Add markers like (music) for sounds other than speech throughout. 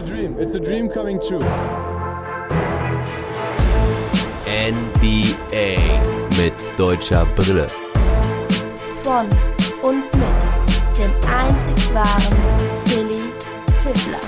a dream. It's a dream coming true. NBA mit deutscher Brille. Von und mit dem einzig wahren Philly Fiddler.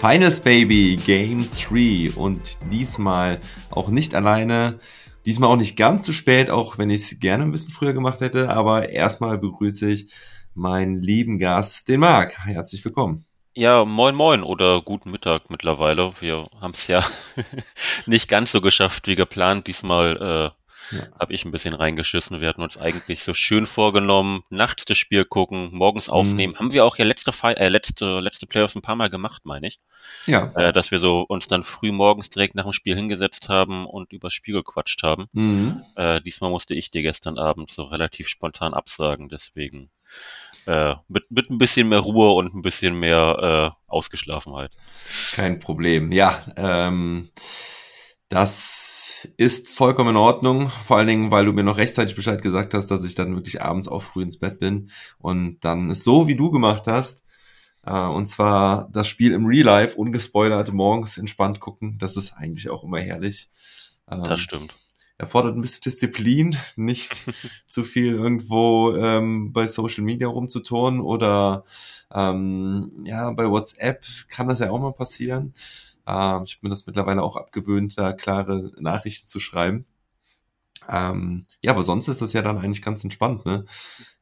Finals Baby Game 3 und diesmal auch nicht alleine. Diesmal auch nicht ganz zu spät, auch wenn ich es gerne ein bisschen früher gemacht hätte. Aber erstmal begrüße ich meinen lieben Gast, den Marc. Herzlich willkommen. Ja, moin moin oder guten Mittag mittlerweile. Wir haben es ja (laughs) nicht ganz so geschafft wie geplant. Diesmal äh, ja. habe ich ein bisschen reingeschissen. Wir hatten uns eigentlich so schön vorgenommen, nachts das Spiel gucken, morgens aufnehmen. Mhm. Haben wir auch ja letzte, äh, letzte, letzte Playoffs ein paar Mal gemacht, meine ich. Ja. Äh, dass wir so uns dann früh morgens direkt nach dem Spiel hingesetzt haben und übers Spiel gequatscht haben. Mhm. Äh, diesmal musste ich dir gestern Abend so relativ spontan absagen, deswegen äh, mit, mit ein bisschen mehr Ruhe und ein bisschen mehr äh, Ausgeschlafenheit. Kein Problem. Ja, ähm, das ist vollkommen in Ordnung. Vor allen Dingen, weil du mir noch rechtzeitig Bescheid gesagt hast, dass ich dann wirklich abends auch früh ins Bett bin und dann ist so, wie du gemacht hast. Äh, und zwar das Spiel im Real Life, ungespoilert, morgens entspannt gucken. Das ist eigentlich auch immer herrlich. Ähm, das stimmt erfordert ein bisschen Disziplin, (laughs) nicht (laughs) zu viel irgendwo ähm, bei Social Media rumzuturnen oder ähm, ja, bei WhatsApp kann das ja auch mal passieren. Ähm, ich habe mir das mittlerweile auch abgewöhnt, da klare Nachrichten zu schreiben. Ähm, ja, aber sonst ist das ja dann eigentlich ganz entspannt, ne?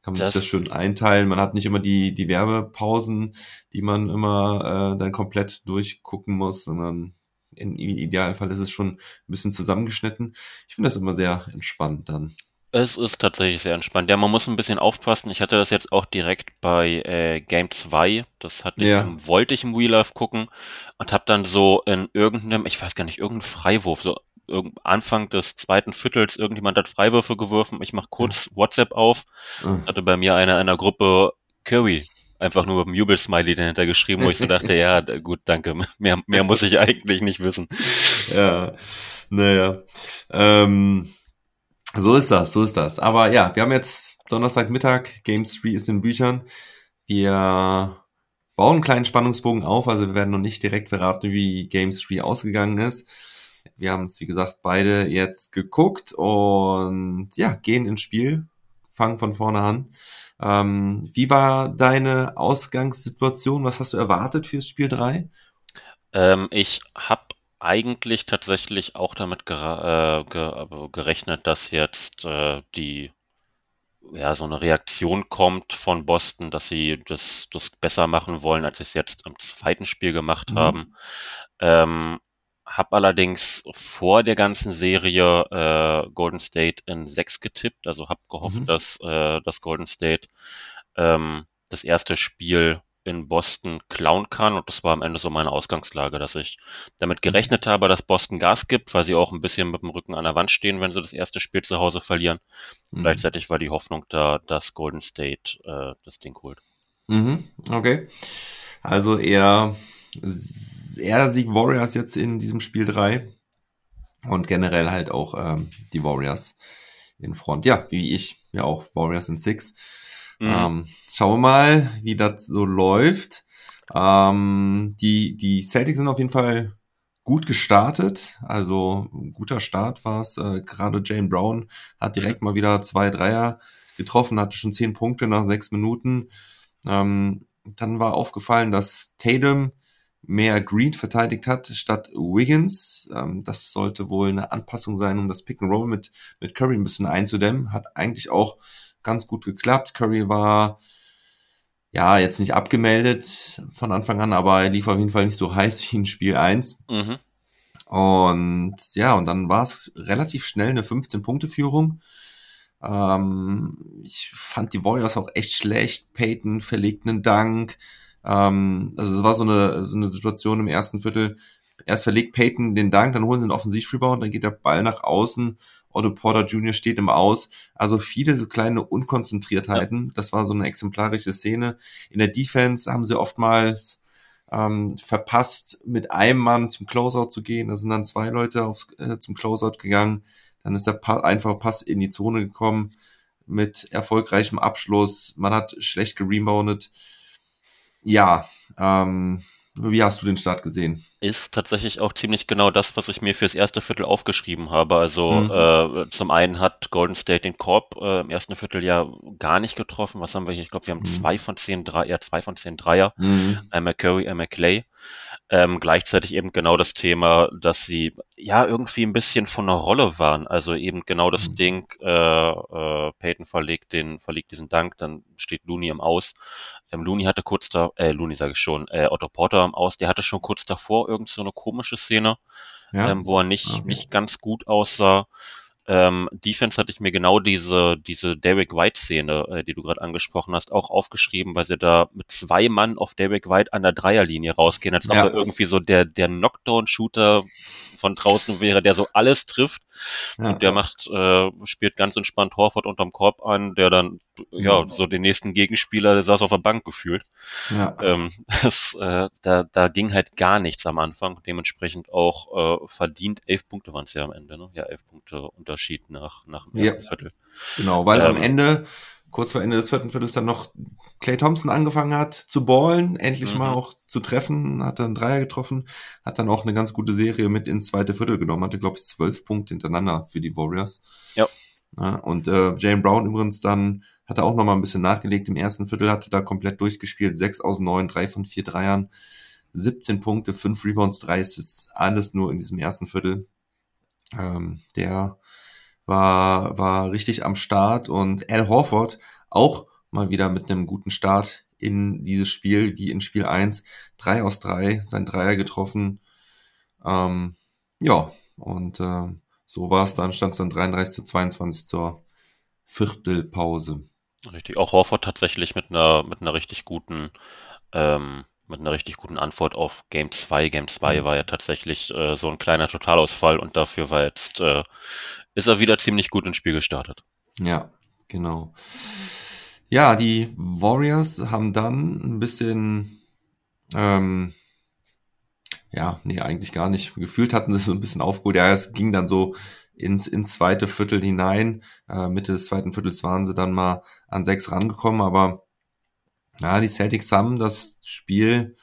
Kann man das sich das schön einteilen. Man hat nicht immer die, die Werbepausen, die man immer äh, dann komplett durchgucken muss, sondern im Idealfall ist es schon ein bisschen zusammengeschnitten. Ich finde das immer sehr entspannt dann. Es ist tatsächlich sehr entspannt. Ja, man muss ein bisschen aufpassen. Ich hatte das jetzt auch direkt bei äh, Game 2. Das hatte ja. ich, wollte ich im Wheel Life gucken und habe dann so in irgendeinem, ich weiß gar nicht, irgendein Freiwurf, so Anfang des zweiten Viertels, irgendjemand hat Freiwürfe geworfen. Ich mache kurz ja. WhatsApp auf. Ja. Hatte bei mir einer in der Gruppe Curry einfach nur mit einem Jubelsmiley dahinter geschrieben, wo ich so dachte, ja, gut, danke, mehr, mehr muss ich eigentlich nicht wissen. Ja, naja. Ähm, so ist das, so ist das. Aber ja, wir haben jetzt Donnerstagmittag, Game 3 ist in Büchern. Wir bauen einen kleinen Spannungsbogen auf, also wir werden noch nicht direkt verraten, wie Game 3 ausgegangen ist. Wir haben es, wie gesagt, beide jetzt geguckt und ja, gehen ins Spiel, fangen von vorne an. Ähm, wie war deine Ausgangssituation? Was hast du erwartet fürs Spiel 3? Ähm, ich habe eigentlich tatsächlich auch damit ger äh, ge gerechnet, dass jetzt äh, die ja so eine Reaktion kommt von Boston, dass sie das, das besser machen wollen, als sie es jetzt im zweiten Spiel gemacht mhm. haben. Ähm, hab allerdings vor der ganzen Serie äh, Golden State in 6 getippt, also hab gehofft, mhm. dass, äh, dass Golden State ähm, das erste Spiel in Boston klauen kann und das war am Ende so meine Ausgangslage, dass ich damit mhm. gerechnet habe, dass Boston Gas gibt, weil sie auch ein bisschen mit dem Rücken an der Wand stehen, wenn sie das erste Spiel zu Hause verlieren. Mhm. Gleichzeitig war die Hoffnung da, dass Golden State äh, das Ding holt. Mhm, okay. Also eher eher Sieg Warriors jetzt in diesem Spiel 3 und generell halt auch ähm, die Warriors in Front. Ja, wie ich, ja auch Warriors in 6. Mhm. Ähm, schauen wir mal, wie das so läuft. Ähm, die, die Celtics sind auf jeden Fall gut gestartet. Also ein guter Start war es. Äh, Gerade Jane Brown hat direkt mal wieder zwei Dreier getroffen, hatte schon zehn Punkte nach sechs Minuten. Ähm, dann war aufgefallen, dass Tatum mehr Green verteidigt hat statt Wiggins. Ähm, das sollte wohl eine Anpassung sein, um das Pick and Roll mit, mit Curry ein bisschen einzudämmen. Hat eigentlich auch ganz gut geklappt. Curry war ja jetzt nicht abgemeldet von Anfang an, aber er lief auf jeden Fall nicht so (laughs) heiß wie in Spiel 1. Mhm. Und ja, und dann war es relativ schnell eine 15-Punkte-Führung. Ähm, ich fand die Warriors auch echt schlecht. Peyton verlegt einen Dank. Ähm, also es war so eine, so eine Situation im ersten Viertel. Erst verlegt Peyton den Dank, dann holen sie einen Offensivrebound, dann geht der Ball nach außen. Otto Porter Jr. steht im Aus. Also viele so kleine Unkonzentriertheiten. Ja. Das war so eine exemplarische Szene. In der Defense haben sie oftmals ähm, verpasst, mit einem Mann zum Closeout zu gehen. Da sind dann zwei Leute aufs, äh, zum Closeout gegangen. Dann ist der pa einfache Pass in die Zone gekommen mit erfolgreichem Abschluss. Man hat schlecht gereboundet Ja, ähm, wie hast du den Start gesehen? Ist tatsächlich auch ziemlich genau das, was ich mir fürs erste Viertel aufgeschrieben habe. Also Mhm. äh, zum einen hat Golden State den Korb äh, im ersten Viertel ja gar nicht getroffen. Was haben wir hier? Ich glaube, wir haben Mhm. zwei von zehn Dreier, ja, zwei von zehn Dreier. Mhm. Einmal Curry, einmal Clay. Ähm, gleichzeitig eben genau das Thema, dass sie ja irgendwie ein bisschen von einer Rolle waren. Also eben genau das Mhm. Ding, äh, äh, Peyton verlegt den, verlegt diesen Dank, dann steht Looney im Aus. Ähm, Looney hatte kurz da, äh, Looney sage ich schon, äh, Otto Porter im Aus, der hatte schon kurz davor irgend so eine komische Szene, Ja. ähm, wo er nicht, Okay. nicht ganz gut aussah. Ähm, Defense hatte ich mir genau diese, diese Derek White-Szene, äh, die du gerade angesprochen hast, auch aufgeschrieben, weil sie da mit zwei Mann auf Derek White an der Dreierlinie rausgehen, als ob Ja. er irgendwie so der, der Knockdown-Shooter von draußen wäre, der so alles trifft. ja. Und der macht, äh, spielt ganz entspannt Horford unterm Korb an, der dann, ja, so den nächsten Gegenspieler, der saß auf der Bank gefühlt. ja. Ähm, (laughs) das, äh, da, da ging halt gar nichts am Anfang. Dementsprechend auch äh, verdient elf Punkte waren es ja am Ende. Ne? Ja, elf Punkte Unterschied nach, nach dem Ja. ersten Viertel. Genau, weil am Ähm, Ende, kurz vor Ende des vierten Viertels, dann noch Clay Thompson angefangen hat zu ballen, endlich Mhm. mal auch zu treffen, hat dann Dreier getroffen, hat dann auch eine ganz gute Serie mit ins zweite Viertel genommen, hatte, glaube ich, zwölf Punkte hintereinander für die Warriors. Ja. Ja, und äh, Jalen Brown übrigens dann hat er auch noch mal ein bisschen nachgelegt im ersten Viertel, hatte da komplett durchgespielt, sechs aus neun, drei von vier Dreiern, 17 Punkte, fünf Rebounds, drei Assists, alles nur in diesem ersten Viertel. Ähm, der war, war richtig am Start und Al Horford auch mal wieder mit einem guten Start in dieses Spiel, wie in Spiel 1. Drei aus drei, sein Dreier getroffen. Ähm, ja, und äh, so war es dann, stand es dann 33 zu 22 zur Viertelpause. Richtig. Auch Horford tatsächlich mit einer, mit einer richtig guten, ähm, mit einer richtig guten Antwort auf Game 2. Game 2 Mhm. war ja tatsächlich äh, so ein kleiner Totalausfall und dafür war jetzt, äh, ist er wieder ziemlich gut ins Spiel gestartet. Ja, genau. Ja, die Warriors haben dann ein bisschen, ähm, ja, nee, eigentlich gar nicht. Gefühlt hatten sie so ein bisschen aufgeholt. Ja, es ging dann so ins, ins zweite Viertel hinein. Äh, Mitte des zweiten Viertels waren sie dann mal an sechs rangekommen, aber ja, die Celtics haben das Spiel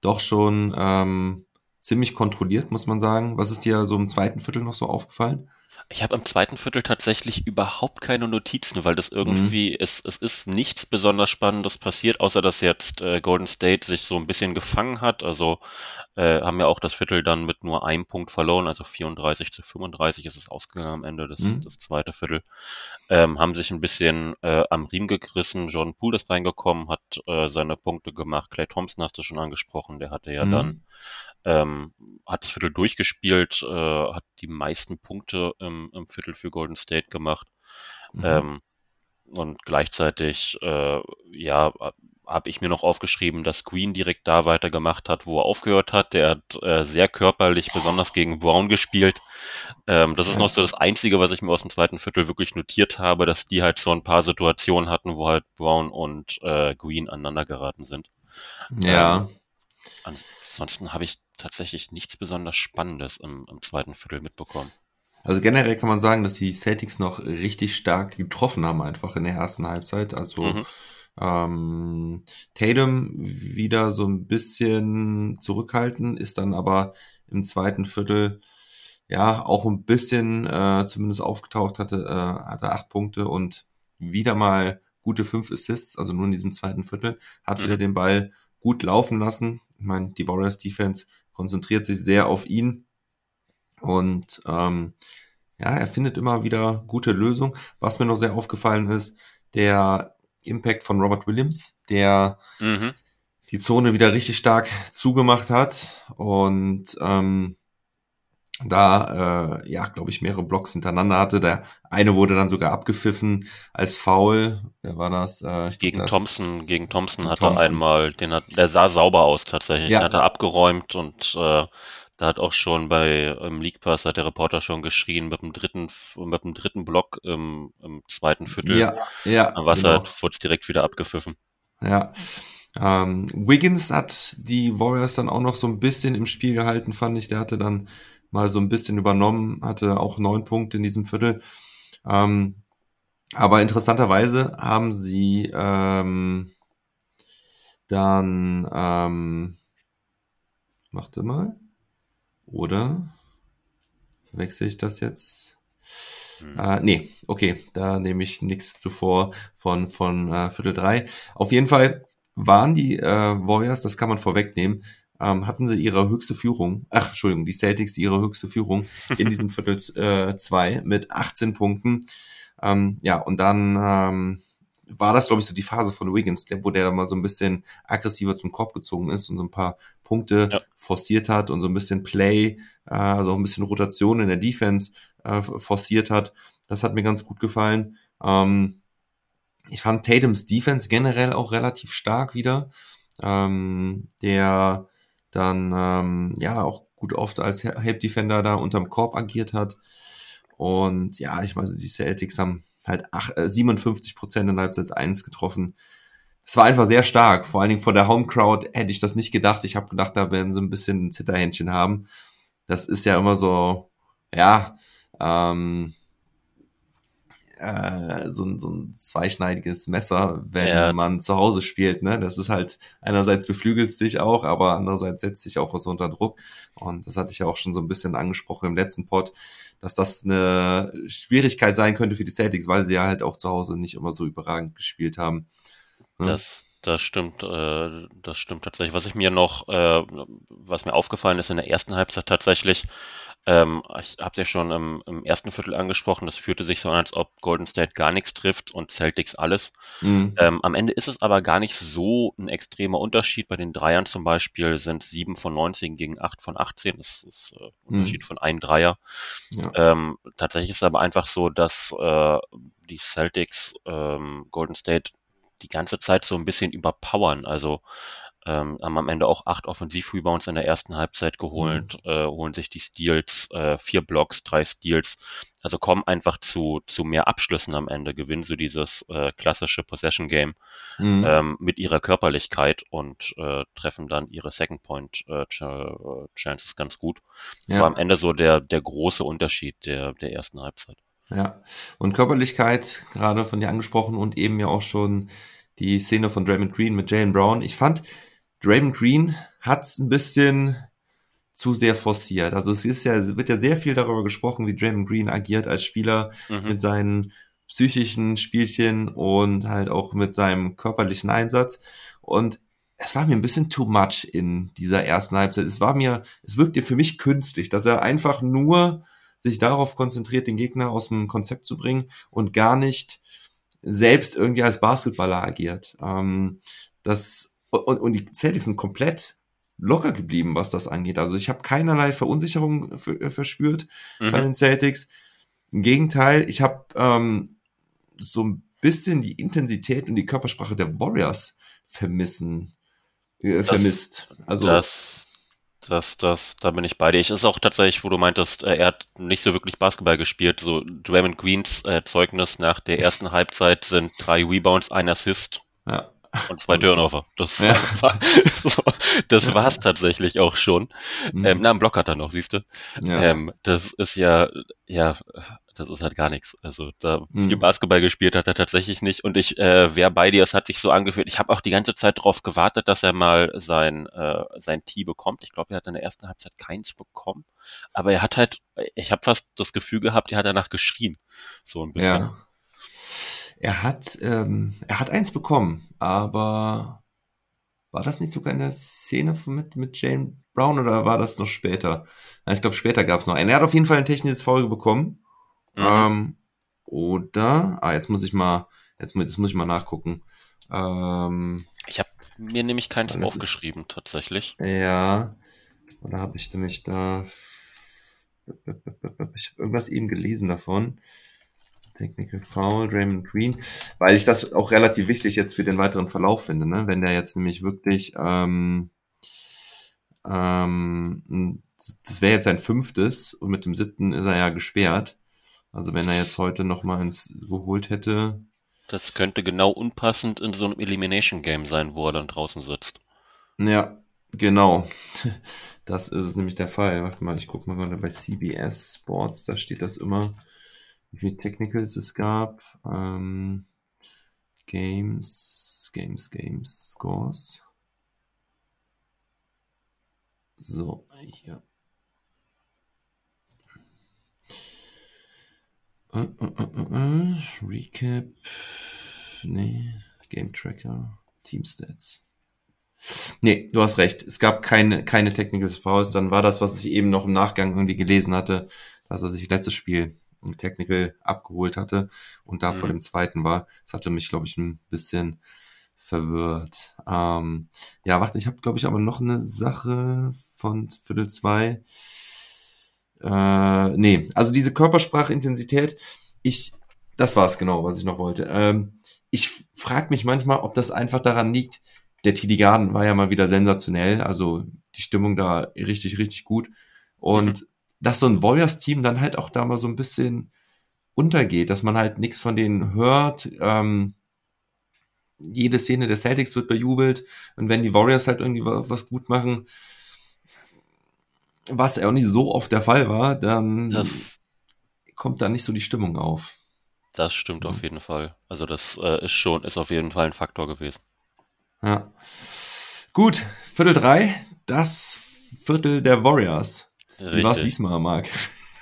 doch schon ähm, ziemlich kontrolliert, muss man sagen. Was ist dir so im zweiten Viertel noch so aufgefallen? Ich habe im zweiten Viertel tatsächlich überhaupt keine Notizen, weil das irgendwie, es, es ist nichts besonders Spannendes passiert, außer dass jetzt äh, Golden State sich so ein bisschen gefangen hat. Also äh, haben ja auch das Viertel dann mit nur einem Punkt verloren, also 34 zu 35 ist es ausgegangen am Ende des, Mhm. des zweiten Viertel. Ähm, haben sich ein bisschen äh, am Riemen gegrissen. Jordan Poole ist reingekommen, hat äh, seine Punkte gemacht. Clay Thompson hast du schon angesprochen, der hatte ja Mhm. dann ähm, hat das Viertel durchgespielt, äh, hat die meisten Punkte im, im Viertel für Golden State gemacht. Mhm. Ähm, und gleichzeitig, äh, ja, habe ich mir noch aufgeschrieben, dass Green direkt da weitergemacht hat, wo er aufgehört hat. Der hat äh, sehr körperlich, besonders gegen Brown gespielt. Ähm, das ist noch so das Einzige, was ich mir aus dem zweiten Viertel wirklich notiert habe, dass die halt so ein paar Situationen hatten, wo halt Brown und äh, Green aneinander geraten sind. ja. Ansonsten habe ich tatsächlich nichts besonders Spannendes im, im zweiten Viertel mitbekommen. Also generell kann man sagen, dass die Celtics noch richtig stark getroffen haben einfach in der ersten Halbzeit. Also Mhm. ähm, Tatum wieder so ein bisschen zurückhalten, ist dann aber im zweiten Viertel ja auch ein bisschen äh, zumindest aufgetaucht, hatte, äh, hatte acht Punkte und wieder mal gute fünf Assists, also nur in diesem zweiten Viertel, hat Mhm. wieder den Ball gut laufen lassen. Ich meine, die Warriors Defense konzentriert sich sehr auf ihn und ähm, ja, er findet immer wieder gute Lösungen. Was mir noch sehr aufgefallen ist, der Impact von Robert Williams, der Mhm. die Zone wieder richtig stark zugemacht hat und ähm, da, äh, ja, glaube ich, mehrere Blocks hintereinander hatte. Der eine wurde dann sogar abgepfiffen als Foul. Wer war das? Äh, ich glaub, Gegen das- Thompson, gegen Thompson Gegen hat er Thompson. einmal, den hat, der sah sauber aus tatsächlich. Ja. Den hat er abgeräumt und äh, da hat auch schon bei im League Pass hat der Reporter schon geschrien mit dem dritten mit dem dritten Block im, im zweiten Viertel. Ja, ja. Es genau. halt, wurde es direkt wieder abgepfiffen. Ja. Ähm, Wiggins hat die Warriors dann auch noch so ein bisschen im Spiel gehalten, fand ich. Der hatte dann mal so ein bisschen übernommen, hatte auch neun Punkte in diesem Viertel. Ähm, aber interessanterweise haben sie ähm, Dann, ähm, warte mal. Oder wechsle ich das jetzt? Hm. Äh, nee, okay, da nehme ich nichts zuvor von, von äh, Viertel drei. Auf jeden Fall waren die äh, Warriors, das kann man vorwegnehmen, ähm, hatten sie ihre höchste Führung, ach, Entschuldigung, die Celtics ihre höchste Führung in (laughs) diesem Viertel äh, zwei mit 18 Punkten. Ähm, ja, und dann ähm, war das, glaube ich, so die Phase von Wiggins, der, wo der da mal so ein bisschen aggressiver zum Korb gezogen ist und so ein paar Punkte Ja. forciert hat und so ein bisschen Play, äh, also auch ein bisschen Rotation in der Defense äh, forciert hat. Das hat mir ganz gut gefallen. Ähm, ich fand Tatums Defense generell auch relativ stark wieder. Ähm, der dann ähm, ja auch gut oft als Help Defender da unterm Korb agiert hat. Und ja, ich meine, die Celtics haben halt ach, äh, 57 Prozent in Halbzeit 1 getroffen. Das war einfach sehr stark. Vor allen Dingen vor der Home Crowd hätte ich das nicht gedacht. Ich habe gedacht, da werden sie ein bisschen ein Zitterhändchen haben. Das ist ja immer so, ja, ähm, äh, so, ein, so ein zweischneidiges Messer, wenn Ja. man zu Hause spielt. Ne? Das ist halt, einerseits beflügelst dich auch, aber andererseits setzt dich auch so unter Druck. Und das hatte ich ja auch schon so ein bisschen angesprochen im letzten Pod, dass das eine Schwierigkeit sein könnte für die Celtics, weil sie ja halt auch zu Hause nicht immer so überragend gespielt haben. Ne? Das, das stimmt, äh, das stimmt tatsächlich. Was ich mir noch, äh, was mir aufgefallen ist in der ersten Halbzeit tatsächlich, ähm, ich habe ja schon im, im ersten Viertel angesprochen, das fühlte sich so an, als ob Golden State gar nichts trifft und Celtics alles. Mhm. Ähm, am Ende ist es aber gar nicht so ein extremer Unterschied. Bei den Dreiern zum Beispiel sind 7 von 19 gegen 8 von 18. Das ist äh, ein Mhm. Unterschied von einem Dreier. Ja. Ähm, tatsächlich ist es aber einfach so, dass äh, die Celtics ähm, Golden State die ganze Zeit so ein bisschen überpowern. Also ähm, haben am Ende auch acht Offensiv-Rebounds in der ersten Halbzeit geholt, äh, holen sich die Steals, äh, vier Blocks, drei Steals. Also kommen einfach zu, zu mehr Abschlüssen am Ende, gewinnen so dieses äh, klassische Possession-Game Mhm. ähm, mit ihrer Körperlichkeit und äh, treffen dann ihre Second Point äh, äh, Chances ganz gut. Das Ja. war am Ende so der, der große Unterschied der, der ersten Halbzeit. Ja, und Körperlichkeit, gerade von dir angesprochen und eben ja auch schon die Szene von Draymond Green mit Jalen Brown. Ich fand, Draymond Green hat's ein bisschen zu sehr forciert. Also es ist ja, es wird ja sehr viel darüber gesprochen, wie Draymond Green agiert als Spieler Mhm. mit seinen psychischen Spielchen und halt auch mit seinem körperlichen Einsatz. Und es war mir ein bisschen too much in dieser ersten Halbzeit. Es war mir, es wirkte für mich künstlich, dass er einfach nur sich darauf konzentriert, den Gegner aus dem Konzept zu bringen und gar nicht selbst irgendwie als Basketballer agiert. Ähm, das, und, und die Celtics sind komplett locker geblieben, was das angeht. Also ich habe keinerlei Verunsicherung ver- verspürt bei Mhm. den Celtics. Im Gegenteil, ich habe ähm, so ein bisschen die Intensität und die Körpersprache der Warriors vermissen, äh, vermisst. Also das, das, das, da bin ich bei dir. Ich ist auch tatsächlich, wo du meintest, äh, er hat nicht so wirklich Basketball gespielt. So Draymond Greens äh, Zeugnis nach der ersten Halbzeit sind drei Rebounds, ein Assist ja, und zwei Turnover. Das, Ja. (laughs) war, so, das war's tatsächlich auch schon. Mhm. Ähm, na, einen Block hat er noch, siehst du? ja, Ähm, das ist ja, ja, das ist halt gar nichts. Also da Mhm. viel Basketball gespielt hat er tatsächlich nicht. Und ich äh, wäre bei dir, es hat sich so angefühlt. Ich habe auch die ganze Zeit darauf gewartet, dass er mal sein, äh, sein Tee bekommt. Ich glaube, er hat in der ersten Halbzeit keins bekommen. Aber er hat halt, ich habe fast das Gefühl gehabt, er hat danach geschrien. So ein bisschen. ja. Er hat, ähm, er hat eins bekommen, aber war das nicht sogar in der Szene mit, mit Jane Brown oder war das noch später? Ich glaube, später gab es noch einen. Er hat auf jeden Fall ein technisches Foul bekommen. Mhm. Ähm, oder, ah, jetzt muss ich mal, jetzt, muss- jetzt muss ich mal nachgucken. Ähm, Ich habe mir nämlich keins Das ist- aufgeschrieben, tatsächlich. ja, oder habe ich nämlich da, (laughs) ich habe irgendwas eben gelesen davon. Technical Foul, Raymond Green, weil ich das auch relativ wichtig jetzt für den weiteren Verlauf finde, ne? Wenn der jetzt nämlich wirklich, ähm, ähm, das wäre jetzt sein fünftes und mit dem siebten ist er ja gesperrt. Also wenn er jetzt heute noch mal ins geholt hätte, Das könnte genau unpassend in so einem Elimination Game sein, wo er dann draußen sitzt. ja, genau. Das ist nämlich der Fall. Warte mal, ich gucke mal gerade bei CBS Sports, da steht das immer, wie viele Technicals es gab. Ähm, Games, Games, Games, Scores. So, hier. Äh, äh, äh, Recap. Nee, Game Tracker, Team Stats. Nee, du hast recht. Es gab keine, keine Technical Fouls. Dann war das, was ich eben noch im Nachgang irgendwie gelesen hatte, dass er sich letztes Spiel ein Technical abgeholt hatte und da mhm. vor dem zweiten war. Das hatte mich, glaube ich, ein bisschen verwirrt. Ähm, ja, warte, ich habe, glaube ich, aber noch eine Sache von Viertel zwei. Äh, nee, also diese Körpersprachintensität, ich, das war es genau, was ich noch wollte. Ähm, ich frage mich manchmal, ob das einfach daran liegt, der Garden war ja mal wieder sensationell, also die Stimmung da richtig, richtig gut. Und mhm. Dass so ein Warriors-Team dann halt auch da mal so ein bisschen untergeht, dass man halt nichts von denen hört. Ähm, jede Szene der Celtics wird bejubelt und wenn die Warriors halt irgendwie was gut machen, was ja auch nicht so oft der Fall war, dann das, kommt da nicht so die Stimmung auf. Das stimmt mhm. auf jeden Fall. Also das äh, ist schon, ist auf jeden Fall ein Faktor gewesen. Ja. Gut, Viertel drei, das Viertel der Warriors. Wie war es diesmal, Marc?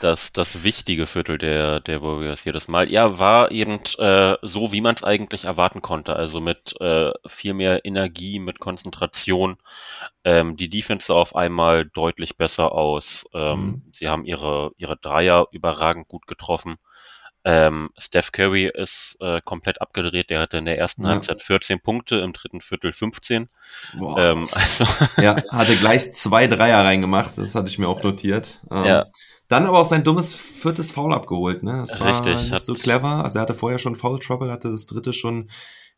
das, das wichtige Viertel der, der Warriors jedes Mal. Ja, war eben äh, so, wie man es eigentlich erwarten konnte. Also mit äh, viel mehr Energie, mit Konzentration. Ähm, die Defense sah auf einmal deutlich besser aus. Ähm, mhm. Sie haben ihre, ihre Dreier überragend gut getroffen. Ähm, Steph Curry ist äh, komplett abgedreht. Der hatte in der ersten ja. Halbzeit 14 Punkte, im dritten Viertel 15. Ähm, (laughs) also ja, hatte gleich zwei Dreier reingemacht. Das hatte ich mir auch notiert. Ähm, ja. Dann aber auch sein dummes viertes Foul abgeholt, ne? Das war Richtig, nicht so clever. Also er hatte vorher schon Foul Trouble, hatte das dritte schon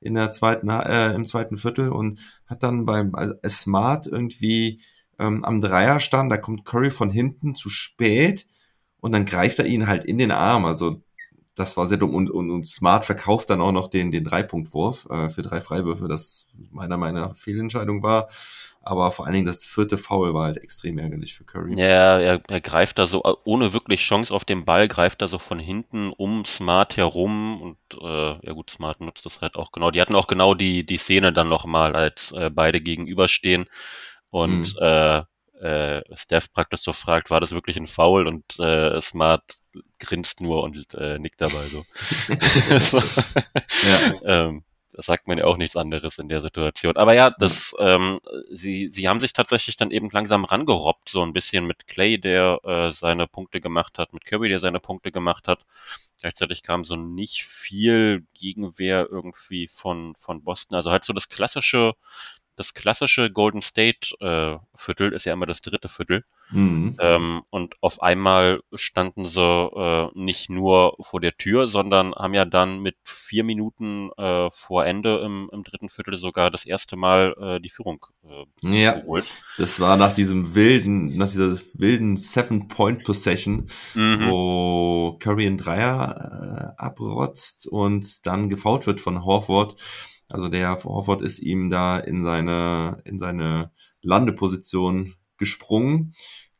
in der zweiten, äh, im zweiten Viertel und hat dann beim also Smart irgendwie ähm, am Dreier stand, da kommt Curry von hinten zu spät und dann greift er ihn halt in den Arm. Also das war sehr dumm und, und, und Smart verkauft dann auch noch den, den Dreipunktwurf äh, für drei Freiwürfe, das meiner Meinung nach Fehlentscheidung war. Aber vor allen Dingen das vierte Foul war halt extrem ärgerlich für Curry. Ja, er, er greift da so, ohne wirklich Chance auf den Ball, greift da so von hinten um Smart herum und äh, ja gut, Smart nutzt das halt auch genau. Die hatten auch genau die, die Szene dann nochmal, als äh, beide gegenüberstehen und mhm. äh, äh, Steph praktisch so fragt, war das wirklich ein Foul? Und äh, Smart grinst nur und äh, nickt dabei so. (laughs) ja. (laughs) ähm, das sagt man ja auch nichts anderes in der Situation. Aber ja, das, ähm, sie, sie haben sich tatsächlich dann eben langsam rangerobbt, so ein bisschen mit Clay, der äh, seine Punkte gemacht hat, mit Kirby, der seine Punkte gemacht hat. Gleichzeitig kam so nicht viel Gegenwehr irgendwie von, von Boston. Also halt so das klassische das klassische Golden State äh, Viertel ist ja immer das dritte Viertel. Mhm. Ähm, und auf einmal standen sie äh, nicht nur vor der Tür, sondern haben ja dann mit vier Minuten äh, vor Ende im, im dritten Viertel sogar das erste Mal äh, die Führung äh, ja, geholt. Das war nach diesem wilden, nach dieser wilden Seven-Point-Possession, mhm. wo Curry in Dreier abrotzt und dann gefault wird von Horford. Also der Horford ist ihm da in seine, in seine Landeposition gesprungen.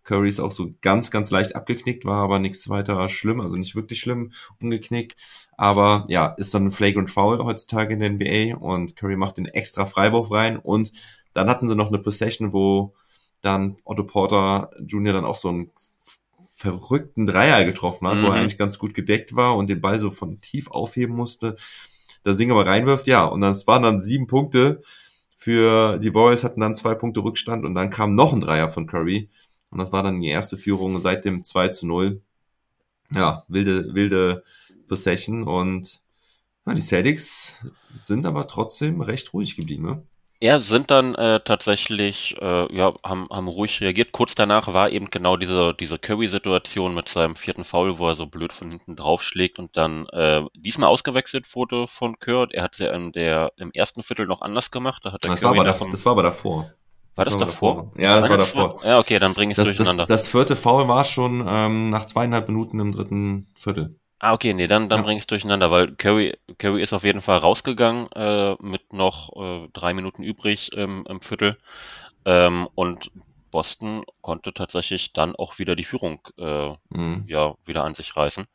Curry ist auch so ganz, ganz leicht abgeknickt, war aber nichts weiter schlimm, also nicht wirklich schlimm umgeknickt. Aber ja, ist dann ein Flagrant Foul heutzutage in der NBA und Curry macht den extra Freiwurf rein und dann hatten sie noch eine Possession, wo dann Otto Porter Jr. dann auch so einen verrückten Dreier getroffen hat, mhm. wo er mhm. eigentlich ganz gut gedeckt war und den Ball so von tief aufheben musste das Ding aber reinwirft, ja. Und das waren dann sieben Punkte für die Warriors hatten dann zwei Punkte Rückstand und dann kam noch ein Dreier von Curry. Und das war dann die erste Führung seit dem 2 zu 0. Ja, wilde, wilde Possession und ja, die Celtics sind aber trotzdem recht ruhig geblieben. Ne? Ja, sind dann äh, tatsächlich, äh, ja, haben, haben ruhig reagiert. Kurz danach war eben genau diese, diese Curry-Situation mit seinem vierten Foul, wo er so blöd von hinten draufschlägt und dann äh, diesmal ausgewechselt wurde von Kurt. Er hat es ja in der, im ersten Viertel noch anders gemacht. Da hat das, war aber davon, das war aber davor. War das, das war davor? davor? Ja, das war, war davor. Ja, okay, dann bringe ich es durcheinander. Das, das vierte Foul war schon ähm, nach zweieinhalb Minuten im dritten Viertel. Ah, okay, nee, dann, dann ja. bringe ich es durcheinander, weil Curry, Curry ist auf jeden Fall rausgegangen äh, mit noch äh, drei Minuten übrig ähm, im Viertel. Ähm, und Boston konnte tatsächlich dann auch wieder die Führung äh, mhm. ja, wieder an sich reißen.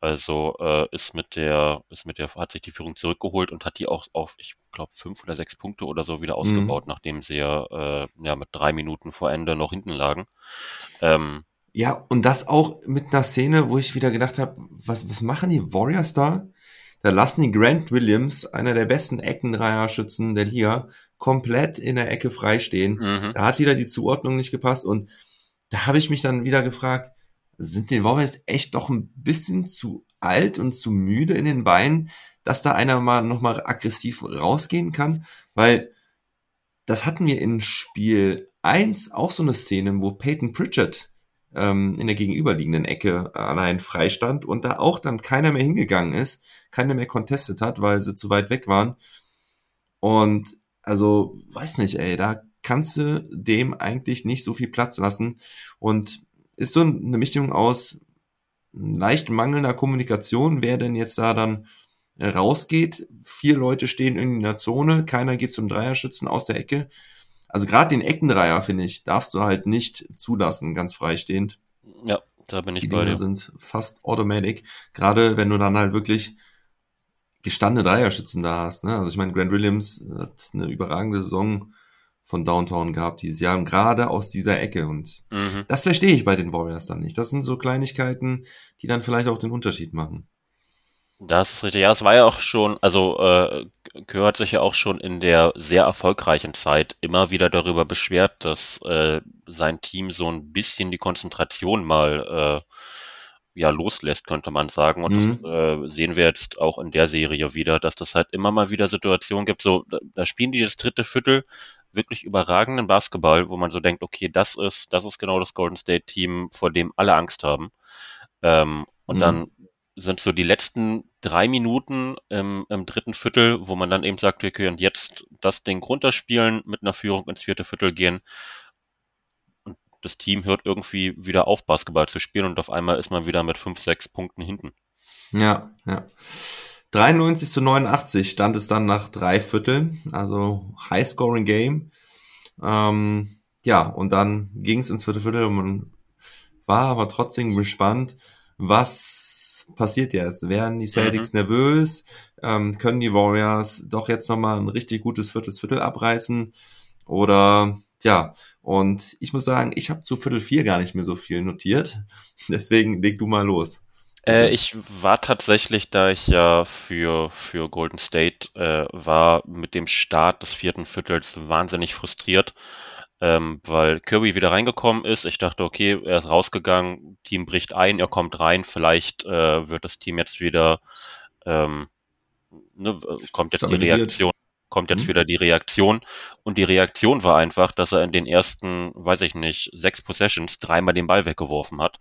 Also äh, ist mit der, ist mit der, hat sich die Führung zurückgeholt und hat die auch auf, ich glaube, fünf oder sechs Punkte oder so wieder ausgebaut, mhm. nachdem sie ja, äh, ja mit drei Minuten vor Ende noch hinten lagen. Ähm, ja, und das auch mit einer Szene, wo ich wieder gedacht habe, was, was machen die Warriors da? Da lassen die Grant Williams, einer der besten Eckendreierschützen der Liga, komplett in der Ecke freistehen. Mhm. Da hat wieder die Zuordnung nicht gepasst und da habe ich mich dann wieder gefragt, sind die Warriors echt doch ein bisschen zu alt und zu müde in den Beinen, dass da einer mal nochmal aggressiv rausgehen kann? Weil das hatten wir in Spiel 1 auch so eine Szene, wo Peyton Pritchard ähm, in der gegenüberliegenden Ecke allein freistand und da auch dann keiner mehr hingegangen ist, keiner mehr contestet hat, weil sie zu weit weg waren. Und also, weiß nicht, ey, da kannst du dem eigentlich nicht so viel Platz lassen. Und ist so eine Mischung aus leicht mangelnder Kommunikation, wer denn jetzt da dann rausgeht. Vier Leute stehen in der Zone, keiner geht zum Dreierschützen aus der Ecke. Also gerade den Eckendreier, finde ich, darfst du halt nicht zulassen, ganz freistehend. Ja, da bin ich Die bei dir. sind fast automatic. Gerade wenn du dann halt wirklich gestandene Dreierschützen da hast. Ne? Also ich meine, Grant Williams hat eine überragende Saison von Downtown gehabt dieses Jahr und gerade aus dieser Ecke. Und mhm. das verstehe ich bei den Warriors dann nicht. Das sind so Kleinigkeiten, die dann vielleicht auch den Unterschied machen. Das ist richtig. Ja, es war ja auch schon, also äh, gehört sich ja auch schon in der sehr erfolgreichen Zeit immer wieder darüber beschwert, dass äh, sein Team so ein bisschen die Konzentration mal äh, ja loslässt, könnte man sagen. Und mhm. das äh, sehen wir jetzt auch in der Serie wieder, dass das halt immer mal wieder Situationen gibt. So, da, da spielen die das dritte Viertel wirklich überragenden Basketball, wo man so denkt, okay, das ist, das ist genau das Golden State Team, vor dem alle Angst haben. Ähm, und mhm. dann sind so die letzten drei Minuten im, im dritten Viertel, wo man dann eben sagt, wir können jetzt das Ding runterspielen, mit einer Führung ins vierte Viertel gehen. Und das Team hört irgendwie wieder auf, Basketball zu spielen und auf einmal ist man wieder mit fünf, sechs Punkten hinten. Ja, ja. 93 zu 89 stand es dann nach drei Vierteln, also High-Scoring-Game. Ähm, ja, und dann ging es ins vierte Viertel und man war aber trotzdem gespannt, was passiert jetzt? Werden die Celtics mhm. nervös? Ähm, können die Warriors doch jetzt nochmal ein richtig gutes viertes Viertel abreißen? Oder ja, und ich muss sagen, ich habe zu Viertel vier gar nicht mehr so viel notiert. (laughs) Deswegen leg du mal los. Äh, ich war tatsächlich, da ich ja für, für Golden State äh, war, mit dem Start des vierten Viertels wahnsinnig frustriert ähm, weil Kirby wieder reingekommen ist. Ich dachte, okay, er ist rausgegangen, Team bricht ein, er kommt rein, vielleicht äh, wird das Team jetzt wieder, ähm, ne, kommt jetzt die Reaktion, kommt jetzt mhm. wieder die Reaktion. Und die Reaktion war einfach, dass er in den ersten, weiß ich nicht, sechs Possessions dreimal den Ball weggeworfen hat.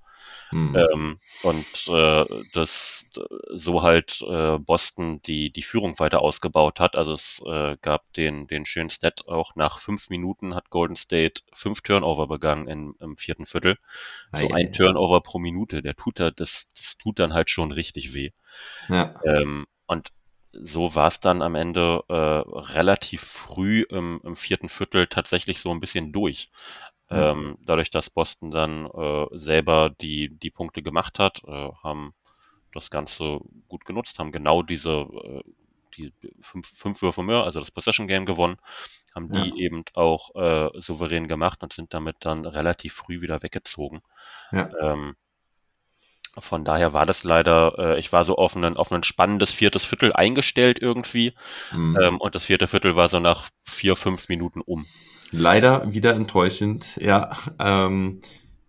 Mhm. Ähm, und äh, das so halt äh, Boston die, die Führung weiter ausgebaut hat. Also es äh, gab den, den schönen Stat auch nach fünf Minuten hat Golden State fünf Turnover begangen in, im vierten Viertel. Ah, so ein Turnover pro Minute. Der tut da, das, das tut dann halt schon richtig weh. Ja. Ähm, und so war es dann am Ende äh, relativ früh im, im vierten Viertel tatsächlich so ein bisschen durch. Ähm, dadurch, dass Boston dann äh, selber die, die Punkte gemacht hat, äh, haben das Ganze gut genutzt, haben genau diese äh, die fünf, fünf Würfe mehr, also das Possession Game gewonnen, haben die ja. eben auch äh, souverän gemacht und sind damit dann relativ früh wieder weggezogen. Ja. Ähm, von daher war das leider, äh, ich war so auf ein, auf ein spannendes viertes Viertel eingestellt irgendwie. Mhm. Ähm, und das vierte Viertel war so nach vier, fünf Minuten um. Leider wieder enttäuschend, ja. Ähm,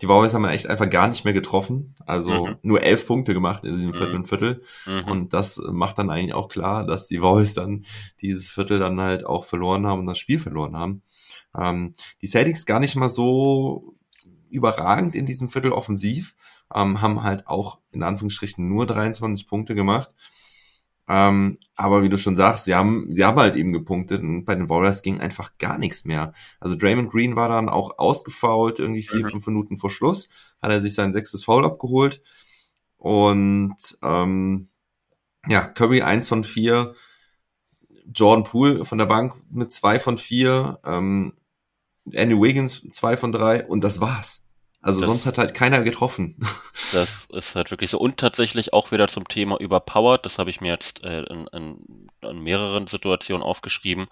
die Warriors haben echt einfach gar nicht mehr getroffen. Also mhm. nur elf Punkte gemacht in diesem vierten mhm. Viertel. Mhm. Und das macht dann eigentlich auch klar, dass die Warriors dann dieses Viertel dann halt auch verloren haben und das Spiel verloren haben. Ähm, die Celtics gar nicht mal so überragend in diesem Viertel offensiv, ähm, haben halt auch in Anführungsstrichen nur 23 Punkte gemacht. Ähm, aber wie du schon sagst, sie haben, sie haben halt eben gepunktet und bei den Warriors ging einfach gar nichts mehr. Also Draymond Green war dann auch ausgefault, irgendwie vier, mhm. fünf Minuten vor Schluss, hat er sich sein sechstes Foul abgeholt. Und ähm, ja, Curry eins von vier, Jordan Poole von der Bank mit zwei von vier, ähm, Andy Wiggins zwei von drei und das war's. Also Das- sonst hat halt keiner getroffen. Das ist halt wirklich so. Und tatsächlich auch wieder zum Thema überpowered. Das habe ich mir jetzt äh, in, in, in mehreren Situationen aufgeschrieben.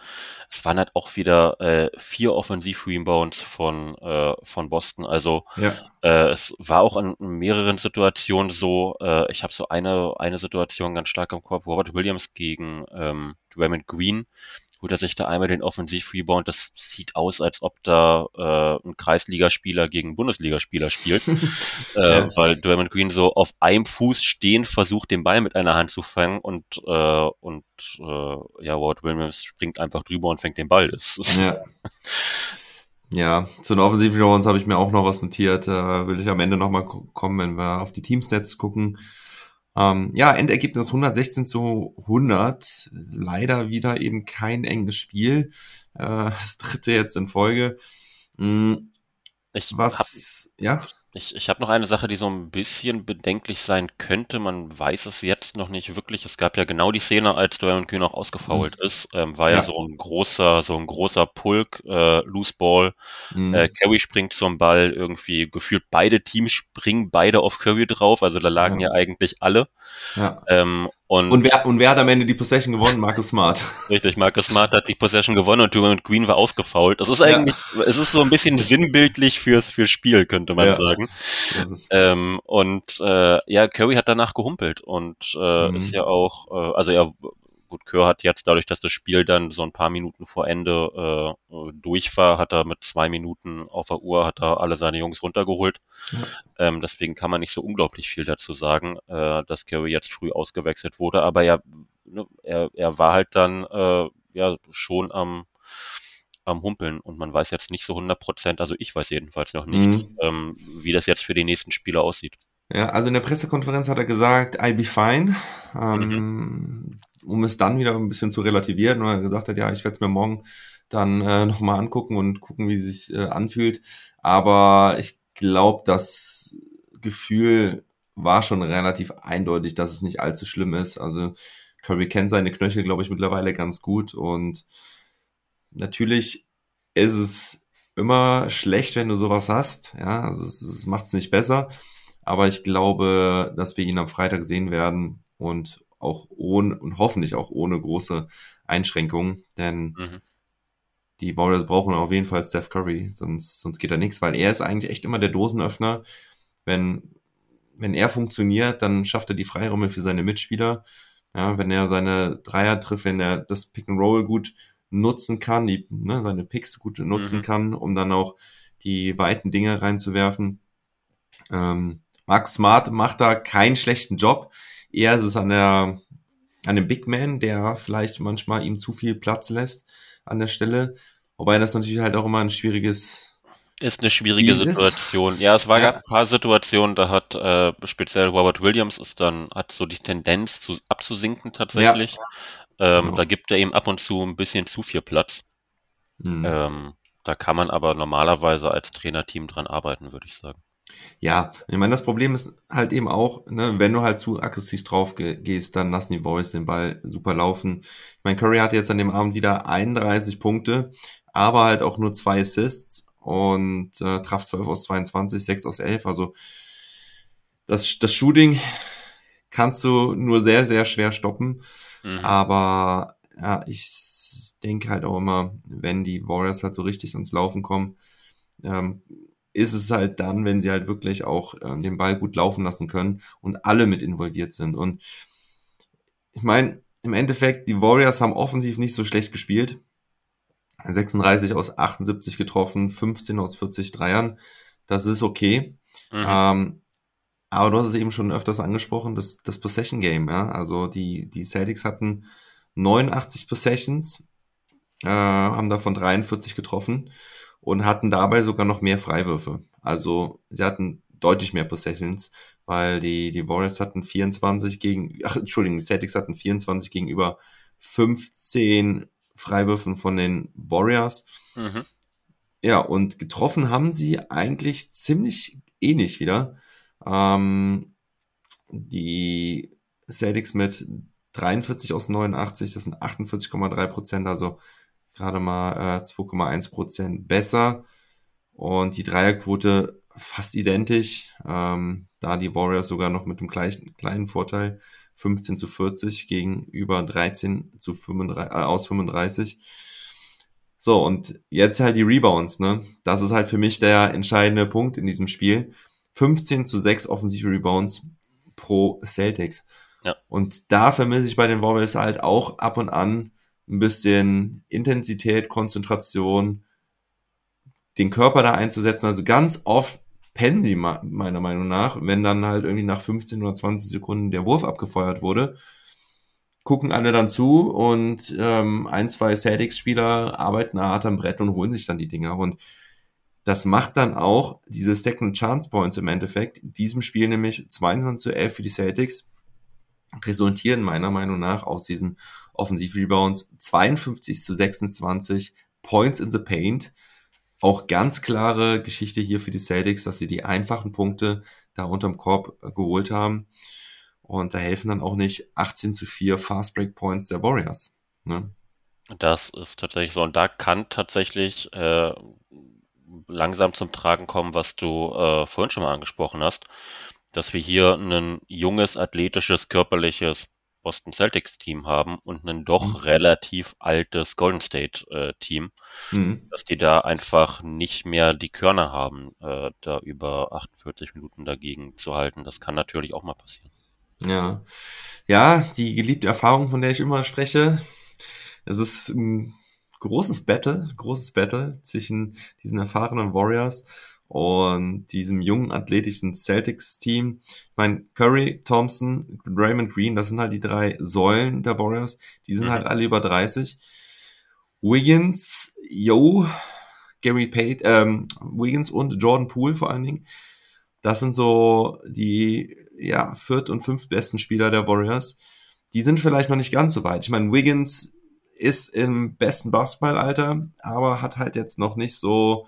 Es waren halt auch wieder äh, vier Offensiv-Rebounds von, äh, von Boston. Also Ja. äh, es war auch in mehreren Situationen so, äh, ich habe so eine, eine Situation ganz stark im Kopf, Robert Williams gegen ähm, Draymond Green, holt er sich da einmal den Offensiv-Rebound. Das sieht aus, als ob da äh, ein Kreisligaspieler gegen einen Bundesligaspieler spielt, (laughs) äh, weil Draymond Green so auf einem Fuß stehen versucht, den Ball mit einer Hand zu fangen und, äh, und äh, ja, Robert Williams springt einfach drüber und fängt den Ball. Das ist, Ja. Ja, zu den Offensive Rebounds habe ich mir auch noch was notiert. Da will ich am Ende nochmal kommen, wenn wir auf die Teamstats gucken. Ähm, ja, Endergebnis 116 zu 100. Leider wieder eben kein enges Spiel. Äh, (laughs) das dritte jetzt in Folge. Hm, ich hab was, ja? Ich, ich habe noch eine Sache, die so ein bisschen bedenklich sein könnte. Man weiß es jetzt noch nicht wirklich. Es gab ja genau die Szene, als Draymond Green auch ausgefault ist. Ähm, war ja. Ja. so ein großer, so ein großer Pulk, äh, Loose Ball. Hm, Äh, Curry springt zum Ball. Irgendwie gefühlt beide Teams springen beide auf Curry drauf. Also da lagen Ja. ja, eigentlich alle. ja. Ähm, und, Und wer, und wer hat am Ende die Possession gewonnen? Marcus Smart. (laughs) richtig, Marcus Smart hat die Possession gewonnen und Draymond Green war ausgefault. Das ist Ja. eigentlich, es ist so ein bisschen sinnbildlich fürs, fürs Spiel, könnte man Ja. sagen. Ähm, und äh, ja, Curry hat danach gehumpelt und äh, Mhm. ist ja auch, äh, also er, gut, Curry hat jetzt dadurch, dass das Spiel dann so ein paar Minuten vor Ende äh, durch war, hat er mit zwei Minuten auf der Uhr, hat er alle seine Jungs runtergeholt. Ja. Ähm, deswegen kann man nicht so unglaublich viel dazu sagen, äh, dass Curry jetzt früh ausgewechselt wurde, aber er, ne, er, er war halt dann äh, ja schon am am Humpeln und man weiß jetzt nicht so 100 Prozent, also ich weiß jedenfalls noch nicht, Mhm. ähm, wie das jetzt für die nächsten Spiele aussieht. Ja, also in der Pressekonferenz hat er gesagt, I'll be fine. Ähm, Um es dann wieder ein bisschen zu relativieren, weil er gesagt hat, ja, ich werde es mir morgen dann äh, nochmal angucken und gucken, wie es sich äh, anfühlt. Aber ich glaube, das Gefühl war schon relativ eindeutig, dass es nicht allzu schlimm ist. Also Curry kennt seine Knöchel, glaube ich, mittlerweile ganz gut. Und natürlich ist es immer schlecht, wenn du sowas hast. Ja, also es, es macht es nicht besser. Aber ich glaube, dass wir ihn am Freitag sehen werden und auch ohne und hoffentlich auch ohne große Einschränkungen, denn Mhm. die Warriors brauchen auf jeden Fall Steph Curry, sonst, sonst geht da nichts, weil er ist eigentlich echt immer der Dosenöffner. Wenn, wenn er funktioniert, dann schafft er die Freiräume für seine Mitspieler. Ja, wenn er seine Dreier trifft, wenn er das Pick and Roll gut nutzen kann, die, ne, seine Picks gut nutzen Mhm. kann, um dann auch die weiten Dinge reinzuwerfen. Ähm, Mark Smart macht da keinen schlechten Job. Eher ist es an der, an dem Big Man, der vielleicht manchmal ihm zu viel Platz lässt an der Stelle. Wobei das natürlich halt auch immer ein schwieriges, Ist eine schwierige Spiel ist. Situation. Ja, es war Ja. ein paar Situationen, da hat äh, speziell Robert Williams ist dann, hat so die Tendenz zu abzusinken tatsächlich. Ähm, Genau. Da gibt er ihm ab und zu ein bisschen zu viel Platz. hm. Ähm, da kann man aber normalerweise als Trainerteam dran arbeiten, würde ich sagen. Ja, ich meine, das Problem ist halt eben auch, ne, wenn du halt zu aggressiv drauf ge gehst, dann lassen die Boys den Ball super laufen. Ich meine, Curry hatte jetzt an dem Abend wieder 31 Punkte, aber halt auch nur zwei Assists und äh, traf 12 aus 22, 6 aus 11. Also das, das Shooting kannst du nur sehr, sehr schwer stoppen. Mhm. Aber ja, ich denke halt auch immer, wenn die Warriors halt so richtig ans Laufen kommen, ähm, ist es halt dann, wenn sie halt wirklich auch ähm, den Ball gut laufen lassen können und alle mit involviert sind. Und ich meine, im Endeffekt, die Warriors haben offensiv nicht so schlecht gespielt. 36 aus 78 getroffen, 15 aus 40 Dreiern. Das ist okay. Mhm. Ähm, aber du hast es eben schon öfters angesprochen, das, das Possession Game, ja. Also die, die Celtics hatten 89 Possessions, äh, haben davon 43 getroffen und hatten dabei sogar noch mehr Freiwürfe. Also sie hatten deutlich mehr Possessions, weil die, die Warriors hatten 24 gegen, ach, Entschuldigung, die Celtics hatten 24 gegenüber 15 Freiwürfen von den Warriors. Mhm. Ja, und getroffen haben sie eigentlich ziemlich ähnlich wieder. Ähm, die Celtics mit 43 aus 89, das sind 48,3 Prozent, also gerade mal äh, 2,1 Prozent besser. Und die Dreierquote fast identisch. Ähm, da die Warriors sogar noch mit dem gleichen kleinen Vorteil 15 zu 40 gegenüber 13 zu 35, äh, aus 35. So, und jetzt halt die Rebounds, ne? Das ist halt für mich der entscheidende Punkt in diesem Spiel. 15 zu 6 offensive Rebounds pro Celtics. Ja. Und da vermisse ich bei den Warriors halt auch ab und an ein bisschen Intensität, Konzentration, den Körper da einzusetzen. Also ganz oft pennen sie meiner Meinung nach, wenn dann halt irgendwie nach 15 oder 20 Sekunden der Wurf abgefeuert wurde. Gucken alle dann zu und ähm, ein, zwei Celtics-Spieler arbeiten hart am Brett und holen sich dann die Dinger. Und das macht dann auch diese Second Chance Points im Endeffekt. In diesem Spiel nämlich 22 zu 11 für die Celtics resultieren meiner Meinung nach aus diesen Offensiv-Rebounds 52 zu 26 Points in the Paint. Auch ganz klare Geschichte hier für die Celtics, dass sie die einfachen Punkte da unterm Korb äh, geholt haben. Und da helfen dann auch nicht 18 zu 4 Fast Break Points der Warriors. Ne? Das ist tatsächlich so. Und da kann tatsächlich äh, langsam zum Tragen kommen, was du äh, vorhin schon mal angesprochen hast, dass wir hier ein junges, athletisches, körperliches Boston Celtics Team haben und ein doch mhm. relativ altes Golden State äh, Team, mhm. dass die da einfach nicht mehr die Körner haben, äh, da über 48 Minuten dagegen zu halten. Das kann natürlich auch mal passieren. Ja, ja, die geliebte Erfahrung, von der ich immer spreche, es ist ein großes Battle, großes Battle zwischen diesen erfahrenen Warriors und diesem jungen athletischen Celtics-Team. Ich meine, Curry, Thompson, Raymond Green, das sind halt die drei Säulen der Warriors. Die sind mhm. halt alle über 30. Wiggins, yo, Gary Pate, ähm, Wiggins und Jordan Poole vor allen Dingen. Das sind so die ja, viert- und fünft besten Spieler der Warriors. Die sind vielleicht noch nicht ganz so weit. Ich meine, Wiggins ist im besten Basketballalter, aber hat halt jetzt noch nicht so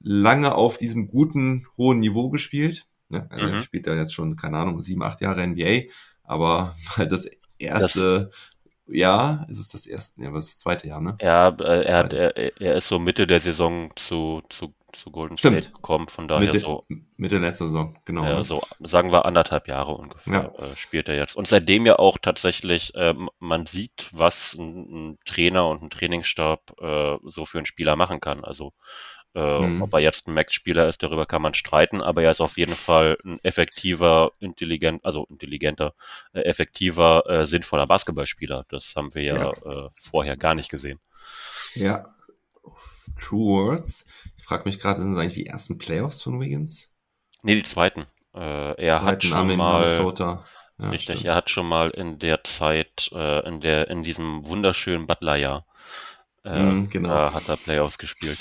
lange auf diesem guten, hohen Niveau gespielt. Ja, also mhm. Er spielt ja jetzt schon, keine Ahnung, sieben, acht Jahre NBA, aber (laughs) halt das erste das, Jahr, ist es das erste, ja, was ist das zweite Jahr, ne? Ja, äh, er, hat, er, er ist so Mitte der Saison zu, zu, zu Golden Stimmt. State gekommen, von daher Mitte, so. Mitte letzter Saison, genau. Ja, ne? so, sagen wir anderthalb Jahre ungefähr ja. äh, spielt er jetzt. Und seitdem ja auch tatsächlich, äh, man sieht, was ein, ein, Trainer und ein Trainingsstab äh, so für einen Spieler machen kann. Also äh, mhm. Ob er jetzt ein Max-Spieler ist, darüber kann man streiten, aber er ist auf jeden Fall ein effektiver, intelligent, also intelligenter, äh, effektiver, äh, sinnvoller Basketballspieler. Das haben wir ja, ja. Äh, vorher gar nicht gesehen. Ja, True Words. Ich frage mich gerade, sind das eigentlich die ersten Playoffs von Wiggins? Nee, die zweiten. Äh, er zweiten hat schon mal. Minnesota. Ja, richtig, stimmt. er hat schon mal in der Zeit, äh, in der, in diesem wunderschönen Butler-Jahr, äh, mm, genau. hat er Playoffs gespielt.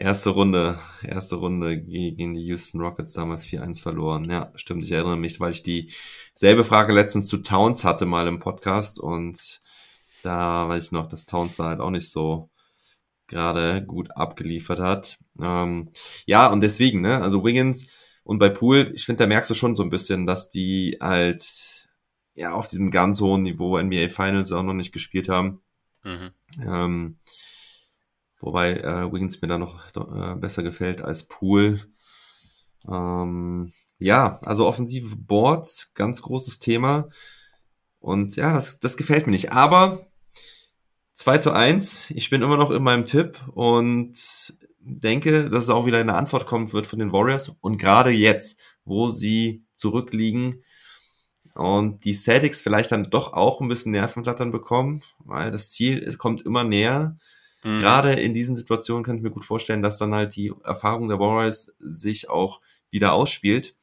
Erste Runde, erste Runde gegen die Houston Rockets damals 4-1 verloren. Ja, stimmt, ich erinnere mich, weil ich dieselbe Frage letztens zu Towns hatte mal im Podcast und da weiß ich noch, dass Towns da halt auch nicht so gerade gut abgeliefert hat. Ähm, ja, und deswegen, ne, also Wiggins und bei Poole, ich finde, da merkst du schon so ein bisschen, dass die halt ja auf diesem ganz hohen Niveau NBA Finals auch noch nicht gespielt haben. Mhm. Ähm, Wobei äh, Wiggins mir da noch äh, besser gefällt als Pool. Ähm, ja, also offensive Boards, ganz großes Thema. Und ja, das, das gefällt mir nicht. Aber 2 zu 1, ich bin immer noch in meinem Tipp und denke, dass es auch wieder eine Antwort kommen wird von den Warriors. Und gerade jetzt, wo sie zurückliegen und die Celtics vielleicht dann doch auch ein bisschen Nervenflattern bekommen, weil das Ziel kommt immer näher. Mhm. Gerade in diesen Situationen kann ich mir gut vorstellen, dass dann halt die Erfahrung der Warriors sich auch wieder ausspielt.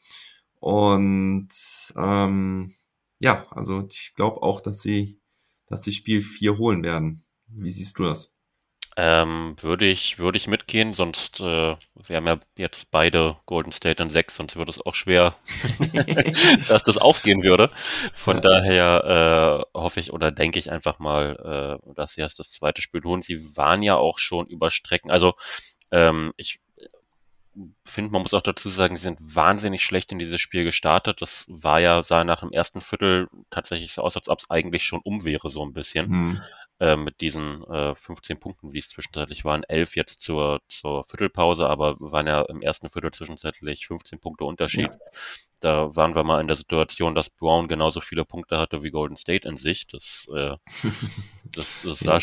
Und ähm, ja, also ich glaube auch, dass sie, dass sie Spiel 4 holen werden. Wie siehst du das? Ähm, würde ich, würde ich mitgehen, sonst äh, wir haben ja jetzt beide Golden State in 6, sonst würde es auch schwer, (laughs) (laughs) dass das aufgehen würde. Von ja. daher äh, hoffe ich oder denke ich einfach mal, äh, dass sie erst das zweite Spiel holen. Sie waren ja auch schon über Strecken. Also ähm, ich finde, man muss auch dazu sagen, sie sind wahnsinnig schlecht in dieses Spiel gestartet. Das war ja, sah nach dem ersten Viertel tatsächlich so aus, als ob es eigentlich schon um wäre, so ein bisschen. Hm. Äh, mit diesen äh, 15 Punkten, wie es zwischenzeitlich waren. 11 jetzt zur, zur Viertelpause, aber waren ja im ersten Viertel zwischenzeitlich 15 Punkte Unterschied. Ja. Da waren wir mal in der Situation, dass Brown genauso viele Punkte hatte wie Golden State in sich. Das, äh, (laughs) das, das ja.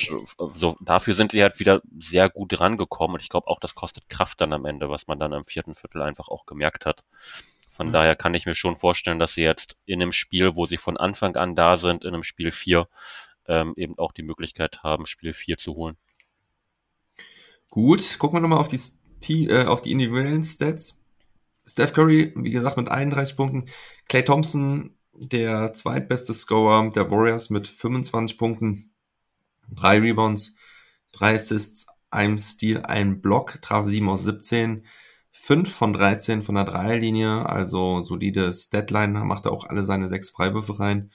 so, dafür sind sie halt wieder sehr gut rangekommen und ich glaube auch, das kostet Kraft dann am Ende, was man dann im vierten Viertel einfach auch gemerkt hat. Von mhm. daher kann ich mir schon vorstellen, dass sie jetzt in einem Spiel, wo sie von Anfang an da sind, in einem Spiel 4, ähm, eben auch die Möglichkeit haben, Spiel 4 zu holen. Gut, gucken wir nochmal auf die, äh, auf die individuellen Stats. Steph Curry, wie gesagt, mit 31 Punkten. Clay Thompson, der zweitbeste Scorer der Warriors mit 25 Punkten. Drei Rebounds, drei Assists, ein Steal, ein Block, traf 7 aus 17. 5 von 13 von der Dreierlinie, also solide Statline, machte auch alle seine sechs Freiwürfe rein.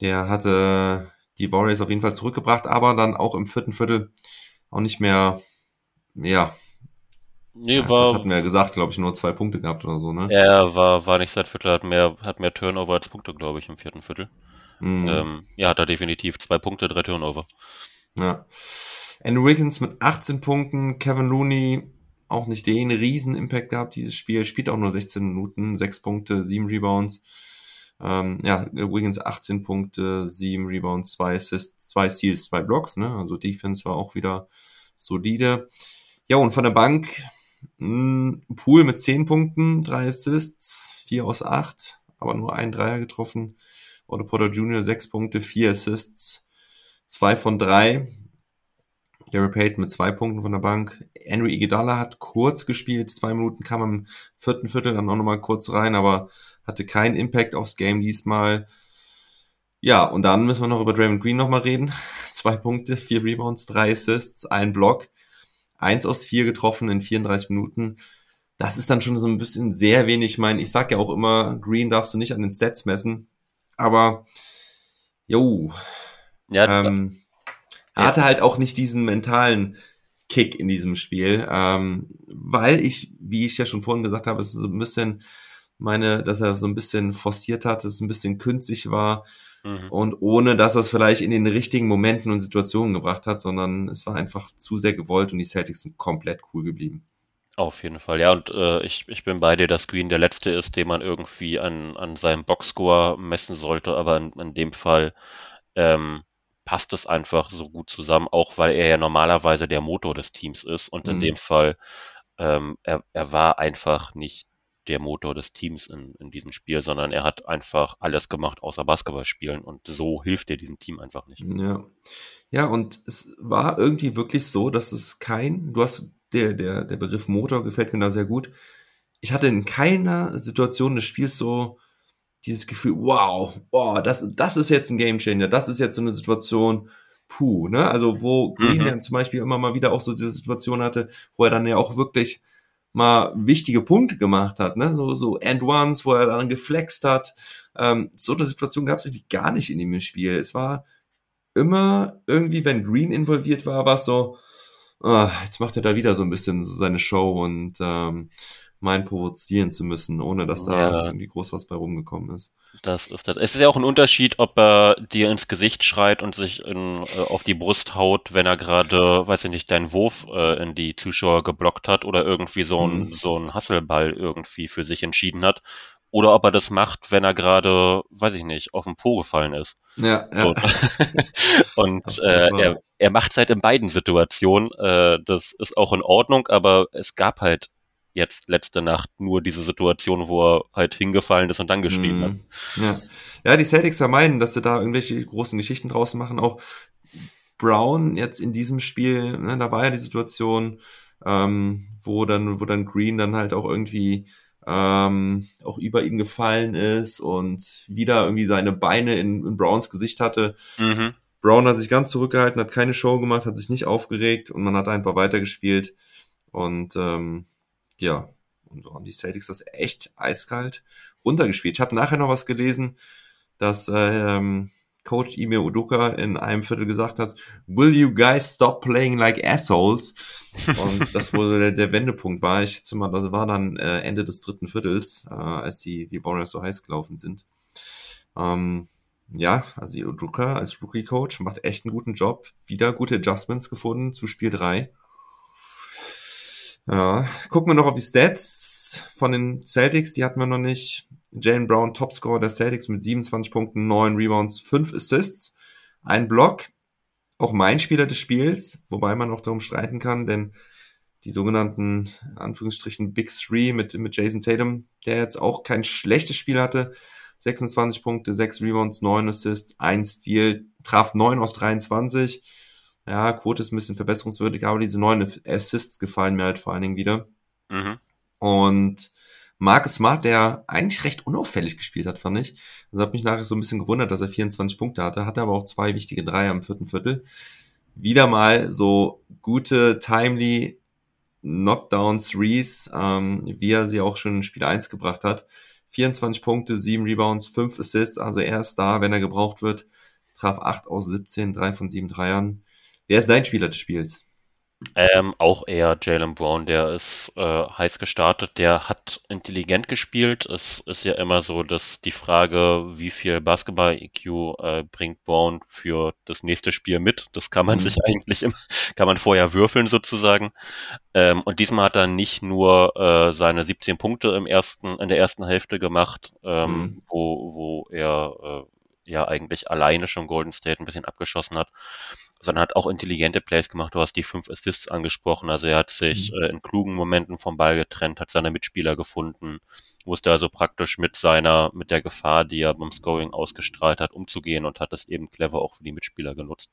Der hatte die Warriors auf jeden Fall zurückgebracht, aber dann auch im vierten Viertel auch nicht mehr, ja. Nee, ja, war, das hatten wir ja gesagt, glaube ich, nur zwei Punkte gehabt oder so, ne? Ja, war, war nicht seit Viertel, hat mehr, hat mehr Turnover als Punkte, glaube ich, im vierten Viertel. Mhm. Ähm, ja, hat er definitiv zwei Punkte, drei Turnover. Ja. Andrew Wiggins mit 18 Punkten, Kevin Looney auch nicht den riesen Impact gehabt, dieses Spiel, spielt auch nur 16 Minuten, 6 Punkte, 7 Rebounds. Ähm, ja, Wiggins 18 Punkte, 7 Rebounds, 2 Assists, 2 Steals, 2 Blocks, ne? Also Defense war auch wieder solide. Ja, und von der Bank mh, hm, Pool mit 10 Punkten, 3 Assists, 4 aus 8, aber nur ein Dreier getroffen. Otto Porter Jr. 6 Punkte, 4 Assists, 2 von 3. Gary Payton mit 2 Punkten von der Bank. Henry Iguodala hat kurz gespielt, 2 Minuten kam im vierten Viertel dann auch nochmal kurz rein, aber hatte keinen Impact aufs Game diesmal. Ja, und dann müssen wir noch über Draymond Green nochmal reden. (laughs) Zwei Punkte, vier Rebounds, drei Assists, ein Block. Eins aus vier getroffen in 34 Minuten. Das ist dann schon so ein bisschen sehr wenig. Ich meine, ich sag ja auch immer, Green darfst du nicht an den Stats messen. Aber, jo. Ja, ähm, er hatte halt auch nicht diesen mentalen Kick in diesem Spiel, ähm, weil ich, wie ich ja schon vorhin gesagt habe, es ist so ein bisschen meine, dass er so ein bisschen forciert hat, dass es ein bisschen künstlich war mhm. und ohne, dass er es vielleicht in den richtigen Momenten und Situationen gebracht hat, sondern es war einfach zu sehr gewollt und die Celtics sind komplett cool geblieben. Auf jeden Fall, ja, und äh, ich, ich bin bei dir, dass Green der Letzte ist, den man irgendwie an, an seinem Boxscore messen sollte, aber in, in dem Fall ähm, passt es einfach so gut zusammen, auch weil er ja normalerweise der Motor des Teams ist und in mhm. dem Fall, ähm, er, er war einfach nicht der Motor des Teams in, in diesem Spiel, sondern er hat einfach alles gemacht außer Basketball spielen und so hilft er diesem Team einfach nicht. Ja. Ja, und es war irgendwie wirklich so, dass es kein, du hast, der, der, der Begriff Motor gefällt mir da sehr gut. Ich hatte in keiner Situation des Spiels so dieses Gefühl, wow, wow, das, das ist jetzt ein Gamechanger, das ist jetzt so eine Situation, puh, ne? Also wo Green mhm. zum Beispiel immer mal wieder auch so diese Situation hatte, wo er dann ja auch wirklich mal wichtige Punkte gemacht hat, ne? So, so and ones, wo er dann geflext hat. Ähm, so eine Situation gab es eigentlich gar nicht in dem Spiel. Es war immer irgendwie, wenn Green involviert war, war es so, oh, jetzt macht er da wieder so ein bisschen seine Show und ähm, meinen provozieren zu müssen, ohne dass da ja. irgendwie groß was bei rumgekommen ist. Das ist das. Es ist ja auch ein Unterschied, ob er dir ins Gesicht schreit und sich in, äh, auf die Brust haut, wenn er gerade, weiß ich nicht, deinen Wurf äh, in die Zuschauer geblockt hat oder irgendwie so ein, mhm. so ein Hasselball irgendwie für sich entschieden hat. Oder ob er das macht, wenn er gerade, weiß ich nicht, auf den Po gefallen ist. Ja, ja. So. (laughs) und äh, er, er macht es halt in beiden Situationen. Äh, das ist auch in Ordnung, aber es gab halt jetzt letzte Nacht nur diese Situation, wo er halt hingefallen ist und dann geschrieben hat. Ja. ja, die Celtics vermeiden, dass sie da irgendwelche großen Geschichten draus machen. Auch Brown jetzt in diesem Spiel, ne, da war ja die Situation, ähm, wo dann, wo dann Green dann halt auch irgendwie ähm, auch über ihn gefallen ist und wieder irgendwie seine Beine in, in Browns Gesicht hatte. Mhm. Brown hat sich ganz zurückgehalten, hat keine Show gemacht, hat sich nicht aufgeregt und man hat einfach weitergespielt. Und ähm, ja, und so haben die Celtics das echt eiskalt runtergespielt. Ich habe nachher noch was gelesen, dass ähm, Coach Ime Udoka in einem Viertel gesagt hat, will you guys stop playing like assholes? (laughs) Und das wohl der, der Wendepunkt war. Ich schätze mal, das war dann äh, Ende des dritten Viertels, äh, als die, die Warriors so heiß gelaufen sind. Ähm, ja, also Udoka als Rookie-Coach macht echt einen guten Job. Wieder gute Adjustments gefunden zu Spiel 3. Ja, gucken wir noch auf die Stats von den Celtics, die hatten wir noch nicht. Jalen Brown, Topscorer der Celtics mit 27 Punkten, 9 Rebounds, 5 Assists, ein Block. Auch mein Spieler des Spiels, wobei man auch darum streiten kann, denn die sogenannten, Anführungsstrichen, Big Three mit, mit Jason Tatum, der jetzt auch kein schlechtes Spiel hatte. 26 Punkte, 6 Rebounds, 9 Assists, 1 Steal, traf 9 aus 23. Ja, Quote ist ein bisschen verbesserungswürdig, aber diese 9 Assists gefallen mir halt vor allen Dingen wieder. Mhm. Und Marcus Smart, der eigentlich recht unauffällig gespielt hat, fand ich. Das hat mich nachher so ein bisschen gewundert, dass er 24 Punkte hatte, hatte aber auch zwei wichtige Dreier im vierten Viertel. Wieder mal so gute, timely Knockdown Threes, ähm, wie er sie auch schon in Spiel 1 gebracht hat. 24 Punkte, 7 Rebounds, 5 Assists, also er ist da, wenn er gebraucht wird. Traf 8 aus 17, 3 von 7 Dreiern. Wer ist dein Spieler des Spiels? Ähm, auch eher Jalen Brown, der ist äh, heiß gestartet, der hat intelligent gespielt. Es ist ja immer so, dass die Frage, wie viel Basketball-EQ äh, bringt Brown für das nächste Spiel mit, das kann man Mhm. sich (laughs) eigentlich immer, kann man vorher würfeln sozusagen. Ähm, und diesmal hat er nicht nur äh, seine 17 Punkte im ersten, in der ersten Hälfte gemacht, ähm, Mhm. wo, wo er äh, ja eigentlich alleine schon Golden State ein bisschen abgeschossen hat, sondern hat auch intelligente Plays gemacht. Du hast die fünf Assists angesprochen. Also er hat sich Mhm. äh, in klugen Momenten vom Ball getrennt, hat seine Mitspieler gefunden, wusste also praktisch mit seiner, mit der Gefahr, die er beim Scoring ausgestrahlt hat, umzugehen und hat es eben clever auch für die Mitspieler genutzt.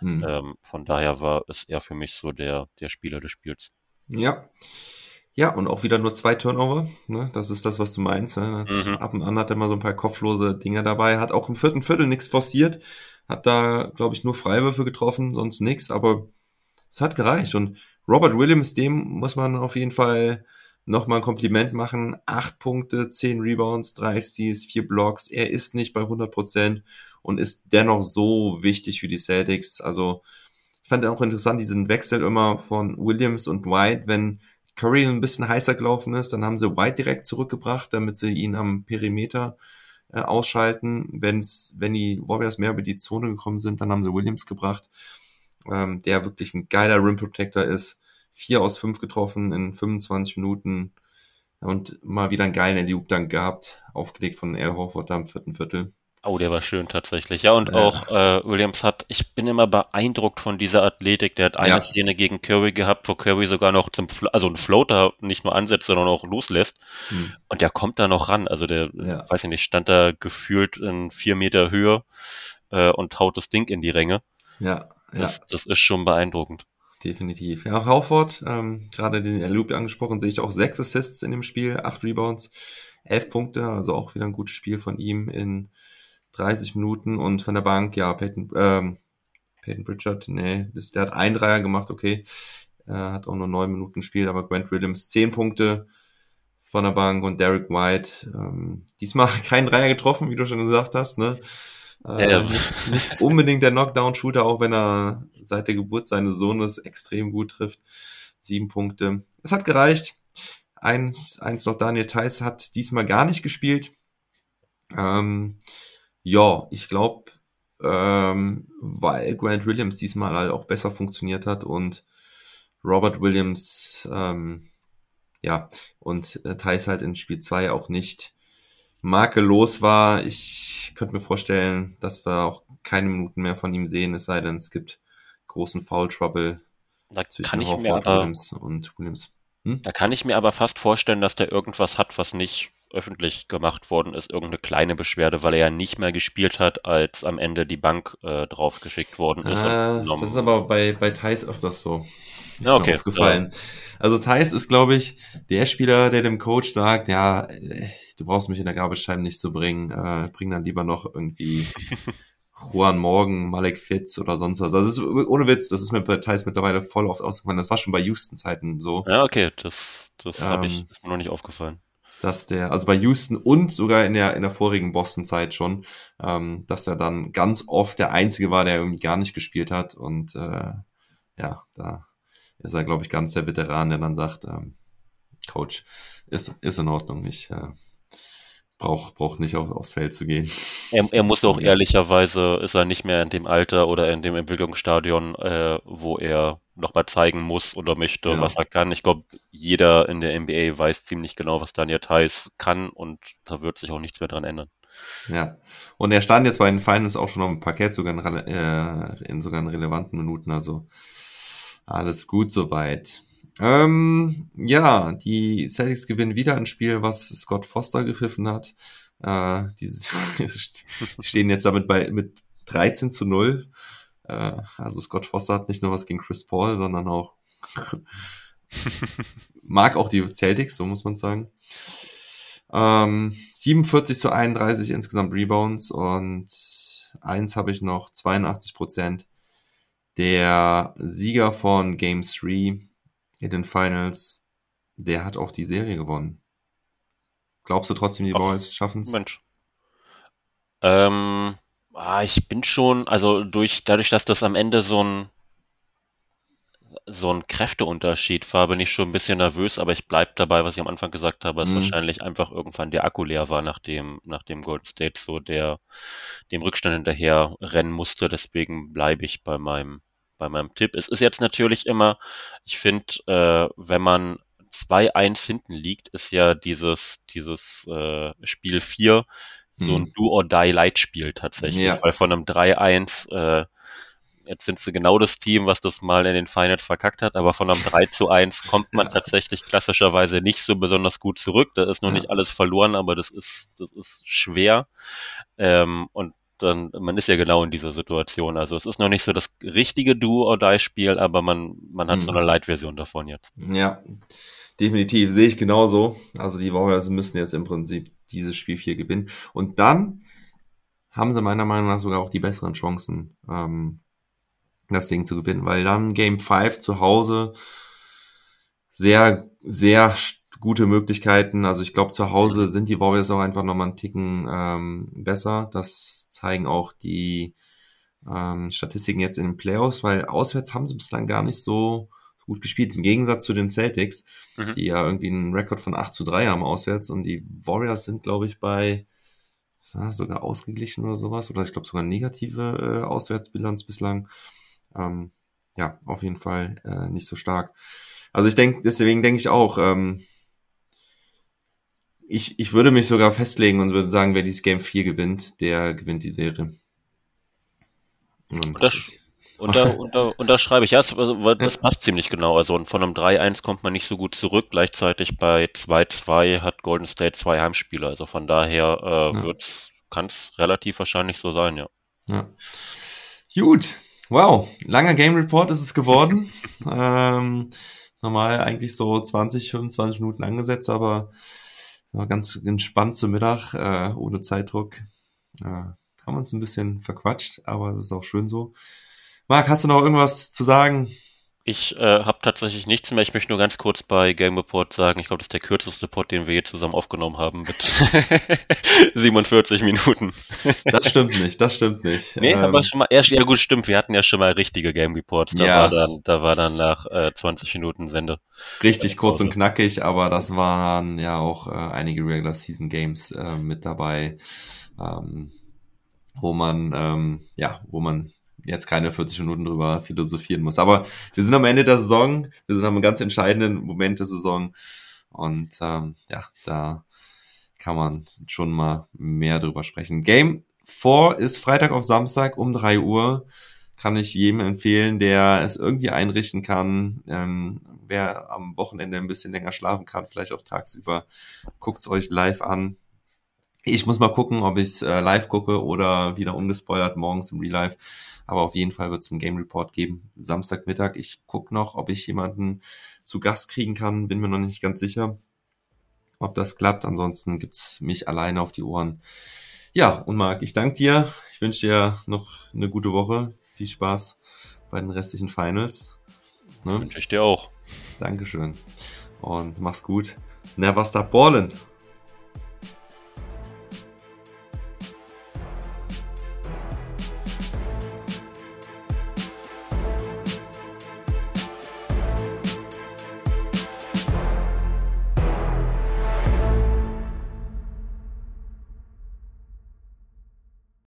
Hm. Ähm, von daher war es er für mich so der, der Spieler des Spiels. Ja. Ja, und auch wieder nur zwei Turnover. Ne? Das ist das, was du meinst. Ne? Mhm. Ab und an hat er mal so ein paar kopflose Dinger dabei. Hat auch im vierten Viertel nichts forciert. Hat da, glaube ich, nur Freiwürfe getroffen, sonst nichts. Aber es hat gereicht. Und Robert Williams, dem muss man auf jeden Fall nochmal ein Kompliment machen. Acht Punkte, zehn Rebounds, drei Steals, vier Blocks. Er ist nicht bei 100 Prozent und ist dennoch so wichtig für die Celtics. Also ich fand auch interessant diesen Wechsel immer von Williams und White, wenn Curry ein bisschen heißer gelaufen ist, dann haben sie White direkt zurückgebracht, damit sie ihn am Perimeter äh, ausschalten. Wenn's, wenn die Warriors mehr über die Zone gekommen sind, dann haben sie Williams gebracht, ähm, der wirklich ein geiler Rim Protector ist. Vier aus fünf getroffen in 25 Minuten und mal wieder einen geilen Alley-Oop dann gehabt, aufgelegt von Al Horford da im vierten Viertel. Oh, der war schön tatsächlich. Ja, und Ja. auch äh, Williams hat, ich bin immer beeindruckt von dieser Athletik. Der hat eine Ja. Szene gegen Curry gehabt, wo Curry sogar noch zum, also einen Floater nicht nur ansetzt, sondern auch loslässt. Hm. Und der kommt da noch ran. Also der, Ja. weiß ich nicht, stand da gefühlt in vier Meter Höhe äh, und haut das Ding in die Ränge. Ja, ja. Das, das ist schon beeindruckend. Definitiv. Ja, Hauford, ähm, gerade den Loop angesprochen, sehe ich auch sechs Assists in dem Spiel, acht Rebounds, elf Punkte, also auch wieder ein gutes Spiel von ihm in 30 Minuten und von der Bank, ja, Peyton, ähm, Peyton Pritchard, nee, das, der hat einen Dreier gemacht, okay, äh, hat auch nur neun Minuten gespielt, aber Grant Williams zehn Punkte von der Bank und Derek White, ähm, diesmal (laughs) keinen Dreier getroffen, wie du schon gesagt hast, ne? Äh, Ja. Nicht, nicht unbedingt der Knockdown-Shooter, auch wenn er seit der Geburt seines Sohnes extrem gut trifft. Sieben Punkte. Es hat gereicht. Eins, eins noch Daniel Theiss hat diesmal gar nicht gespielt. Ähm, ja, ich glaube, ähm, weil Grant Williams diesmal halt auch besser funktioniert hat und Robert Williams, ähm, ja, und äh, Theiss halt in Spiel 2 auch nicht makellos war. Ich könnte mir vorstellen, dass wir auch keine Minuten mehr von ihm sehen, es sei denn, es gibt großen Foul Trouble Da zwischen aber, Williams und Williams. Hm? da kann ich mir aber fast vorstellen, dass der irgendwas hat, was nicht öffentlich gemacht worden ist, irgendeine kleine Beschwerde, weil er ja nicht mehr gespielt hat, als am Ende die Bank äh, draufgeschickt worden ist. Ah, das ist aber bei, bei Thais öfters so. Ist Ja, okay, aufgefallen. Also Thais ist, glaube ich, der Spieler, der dem Coach sagt, ja, du brauchst mich in der Gabelscheibe nicht zu bringen, äh, bring dann lieber noch irgendwie (laughs) Juan Morgan, Malek Fitz oder sonst was. Also es ist, ohne Witz, das ist mir bei Thais mittlerweile voll oft ausgefallen. Das war schon bei Houston-Zeiten so. Ja, okay, das, das habe ich, Ähm, ist mir noch nicht aufgefallen. Dass der, also bei Houston und sogar in der, in der vorigen Boston-Zeit schon, ähm, dass er dann ganz oft der Einzige war, der irgendwie gar nicht gespielt hat. Und äh, ja, da ist er, glaube ich, ganz der Veteran, der dann sagt, ähm, Coach, ist, ist in Ordnung, ich äh, braucht, braucht nicht auf, aufs Feld zu gehen. Er, er muss auch (laughs) ehrlicherweise, ist er nicht mehr in dem Alter oder in dem Entwicklungsstadion, äh, wo er nochmal zeigen muss oder möchte, Ja. was er kann. Ich glaube, jeder in der NBA weiß ziemlich genau, was Daniel Theiss kann und da wird sich auch nichts mehr dran ändern. Ja. Und er stand jetzt bei den Finals auch schon auf dem Parkett, sogar in, äh, in sogar in relevanten Minuten, also alles gut soweit. Ähm, ja, die Celtics gewinnen wieder ein Spiel, was Scott Foster gepfiffen hat. Äh, (laughs) die stehen jetzt damit bei mit 13 zu 0. Äh, also Scott Foster hat nicht nur was gegen Chris Paul, sondern auch (laughs) mag auch die Celtics, so muss man sagen. Ähm, 47 zu 31 insgesamt Rebounds und eins habe ich noch, 82 Prozent. Der Sieger von Game 3 in den Finals, der hat auch die Serie gewonnen. Glaubst du trotzdem, die Ach, Boys schaffen es? Mensch. Ähm, ah, ich bin schon, also durch, dadurch, dass das am Ende so ein, so ein Kräfteunterschied war, bin ich schon ein bisschen nervös, aber ich bleib dabei, was ich am Anfang gesagt habe, dass Mhm. wahrscheinlich einfach irgendwann der Akku leer war, nachdem, nachdem Golden State so der, dem Rückstand hinterher rennen musste. Deswegen bleibe ich bei meinem, bei meinem Tipp. Es ist jetzt natürlich immer, ich finde, äh, wenn man 2-1 hinten liegt, ist ja dieses, dieses äh, Spiel 4 so ein Mhm. Do-or-Die-Light-Spiel tatsächlich. Ja. Weil von einem 3-1, äh, jetzt sind sie genau das Team, was das mal in den Finals verkackt hat, aber von einem 3 zu 1 kommt man (laughs) Ja. tatsächlich klassischerweise nicht so besonders gut zurück. Da ist noch Ja. nicht alles verloren, aber das ist, das ist schwer. Ähm, und dann, man ist ja genau in dieser Situation. Also es ist noch nicht so das richtige Do-or-Die-Spiel, aber man, man hat so Mhm. eine Light-Version davon jetzt. Ja, definitiv. Sehe ich genauso. Also die Warriors müssen jetzt im Prinzip dieses Spiel 4 gewinnen. Und dann haben sie meiner Meinung nach sogar auch die besseren Chancen, ähm, das Ding zu gewinnen, weil dann Game 5 zu Hause sehr, sehr gute Möglichkeiten. Also ich glaube, zu Hause sind die Warriors auch einfach nochmal einen Ticken ähm, besser. Das zeigen auch die ähm, Statistiken jetzt in den Playoffs, weil auswärts haben sie bislang gar nicht so gut gespielt. Im Gegensatz zu den Celtics, Mhm. die ja irgendwie einen Rekord von 8 zu 3 haben auswärts und die Warriors sind, glaube ich, bei sogar ausgeglichen oder sowas oder ich glaube sogar negative äh, Auswärtsbilanz bislang. Ähm, ja, auf jeden Fall äh, nicht so stark. Also ich denke, deswegen denke ich auch, ähm, ich, ich würde mich sogar festlegen und würde sagen, wer dieses Game 4 gewinnt, der gewinnt die Serie. Und Das- Unter, (laughs) unter, unterschreibe ich, ja, es, also, das passt ziemlich genau. Also von einem 3-1 kommt man nicht so gut zurück. Gleichzeitig bei 2-2 hat Golden State zwei Heimspiele. Also von daher äh, Ja. wird's, kann es relativ wahrscheinlich so sein, ja. Ja. Gut. Wow. Langer Game Report ist es geworden. (laughs) ähm, normal eigentlich so 20, 25 Minuten angesetzt, aber war ganz entspannt zum Mittag, äh, ohne Zeitdruck. Äh, haben uns ein bisschen verquatscht, aber es ist auch schön so. Marc, hast du noch irgendwas zu sagen? Ich äh, habe tatsächlich nichts mehr. Ich möchte nur ganz kurz bei Game Report sagen, ich glaube, das ist der kürzeste Pod, den wir je zusammen aufgenommen haben mit (laughs) 47 Minuten. Das stimmt nicht, das stimmt nicht. Nee, Ähm, aber schon mal, erst, ja gut, stimmt, wir hatten ja schon mal richtige Game Reports. Da Ja. war dann, da war dann nach äh, 20 Minuten Sende. Richtig kurz und knackig, aber das waren ja auch äh, einige Regular Season Games äh, mit dabei, ähm, wo man ähm, ja, wo man jetzt keine 40 Minuten drüber philosophieren muss. Aber wir sind am Ende der Saison, wir sind am ganz entscheidenden Moment der Saison und ähm, ja, da kann man schon mal mehr drüber sprechen. Game 4 ist Freitag auf Samstag um 3 Uhr. Kann ich jedem empfehlen, der es irgendwie einrichten kann. Ähm, wer am Wochenende ein bisschen länger schlafen kann, vielleicht auch tagsüber, guckt's euch live an. Ich muss mal gucken, ob ich äh, live gucke oder wieder ungespoilert morgens im Real Life. Aber auf jeden Fall wird es einen Game Report geben, Samstagmittag. Ich guck noch, ob ich jemanden zu Gast kriegen kann. Bin mir noch nicht ganz sicher, ob das klappt. Ansonsten gibt's mich alleine auf die Ohren. Ja, und Marc, ich danke dir. Ich wünsche dir noch eine gute Woche. Viel Spaß bei den restlichen Finals. Ne? Wünsche ich dir auch. Dankeschön. Und mach's gut. Never stop ballin'.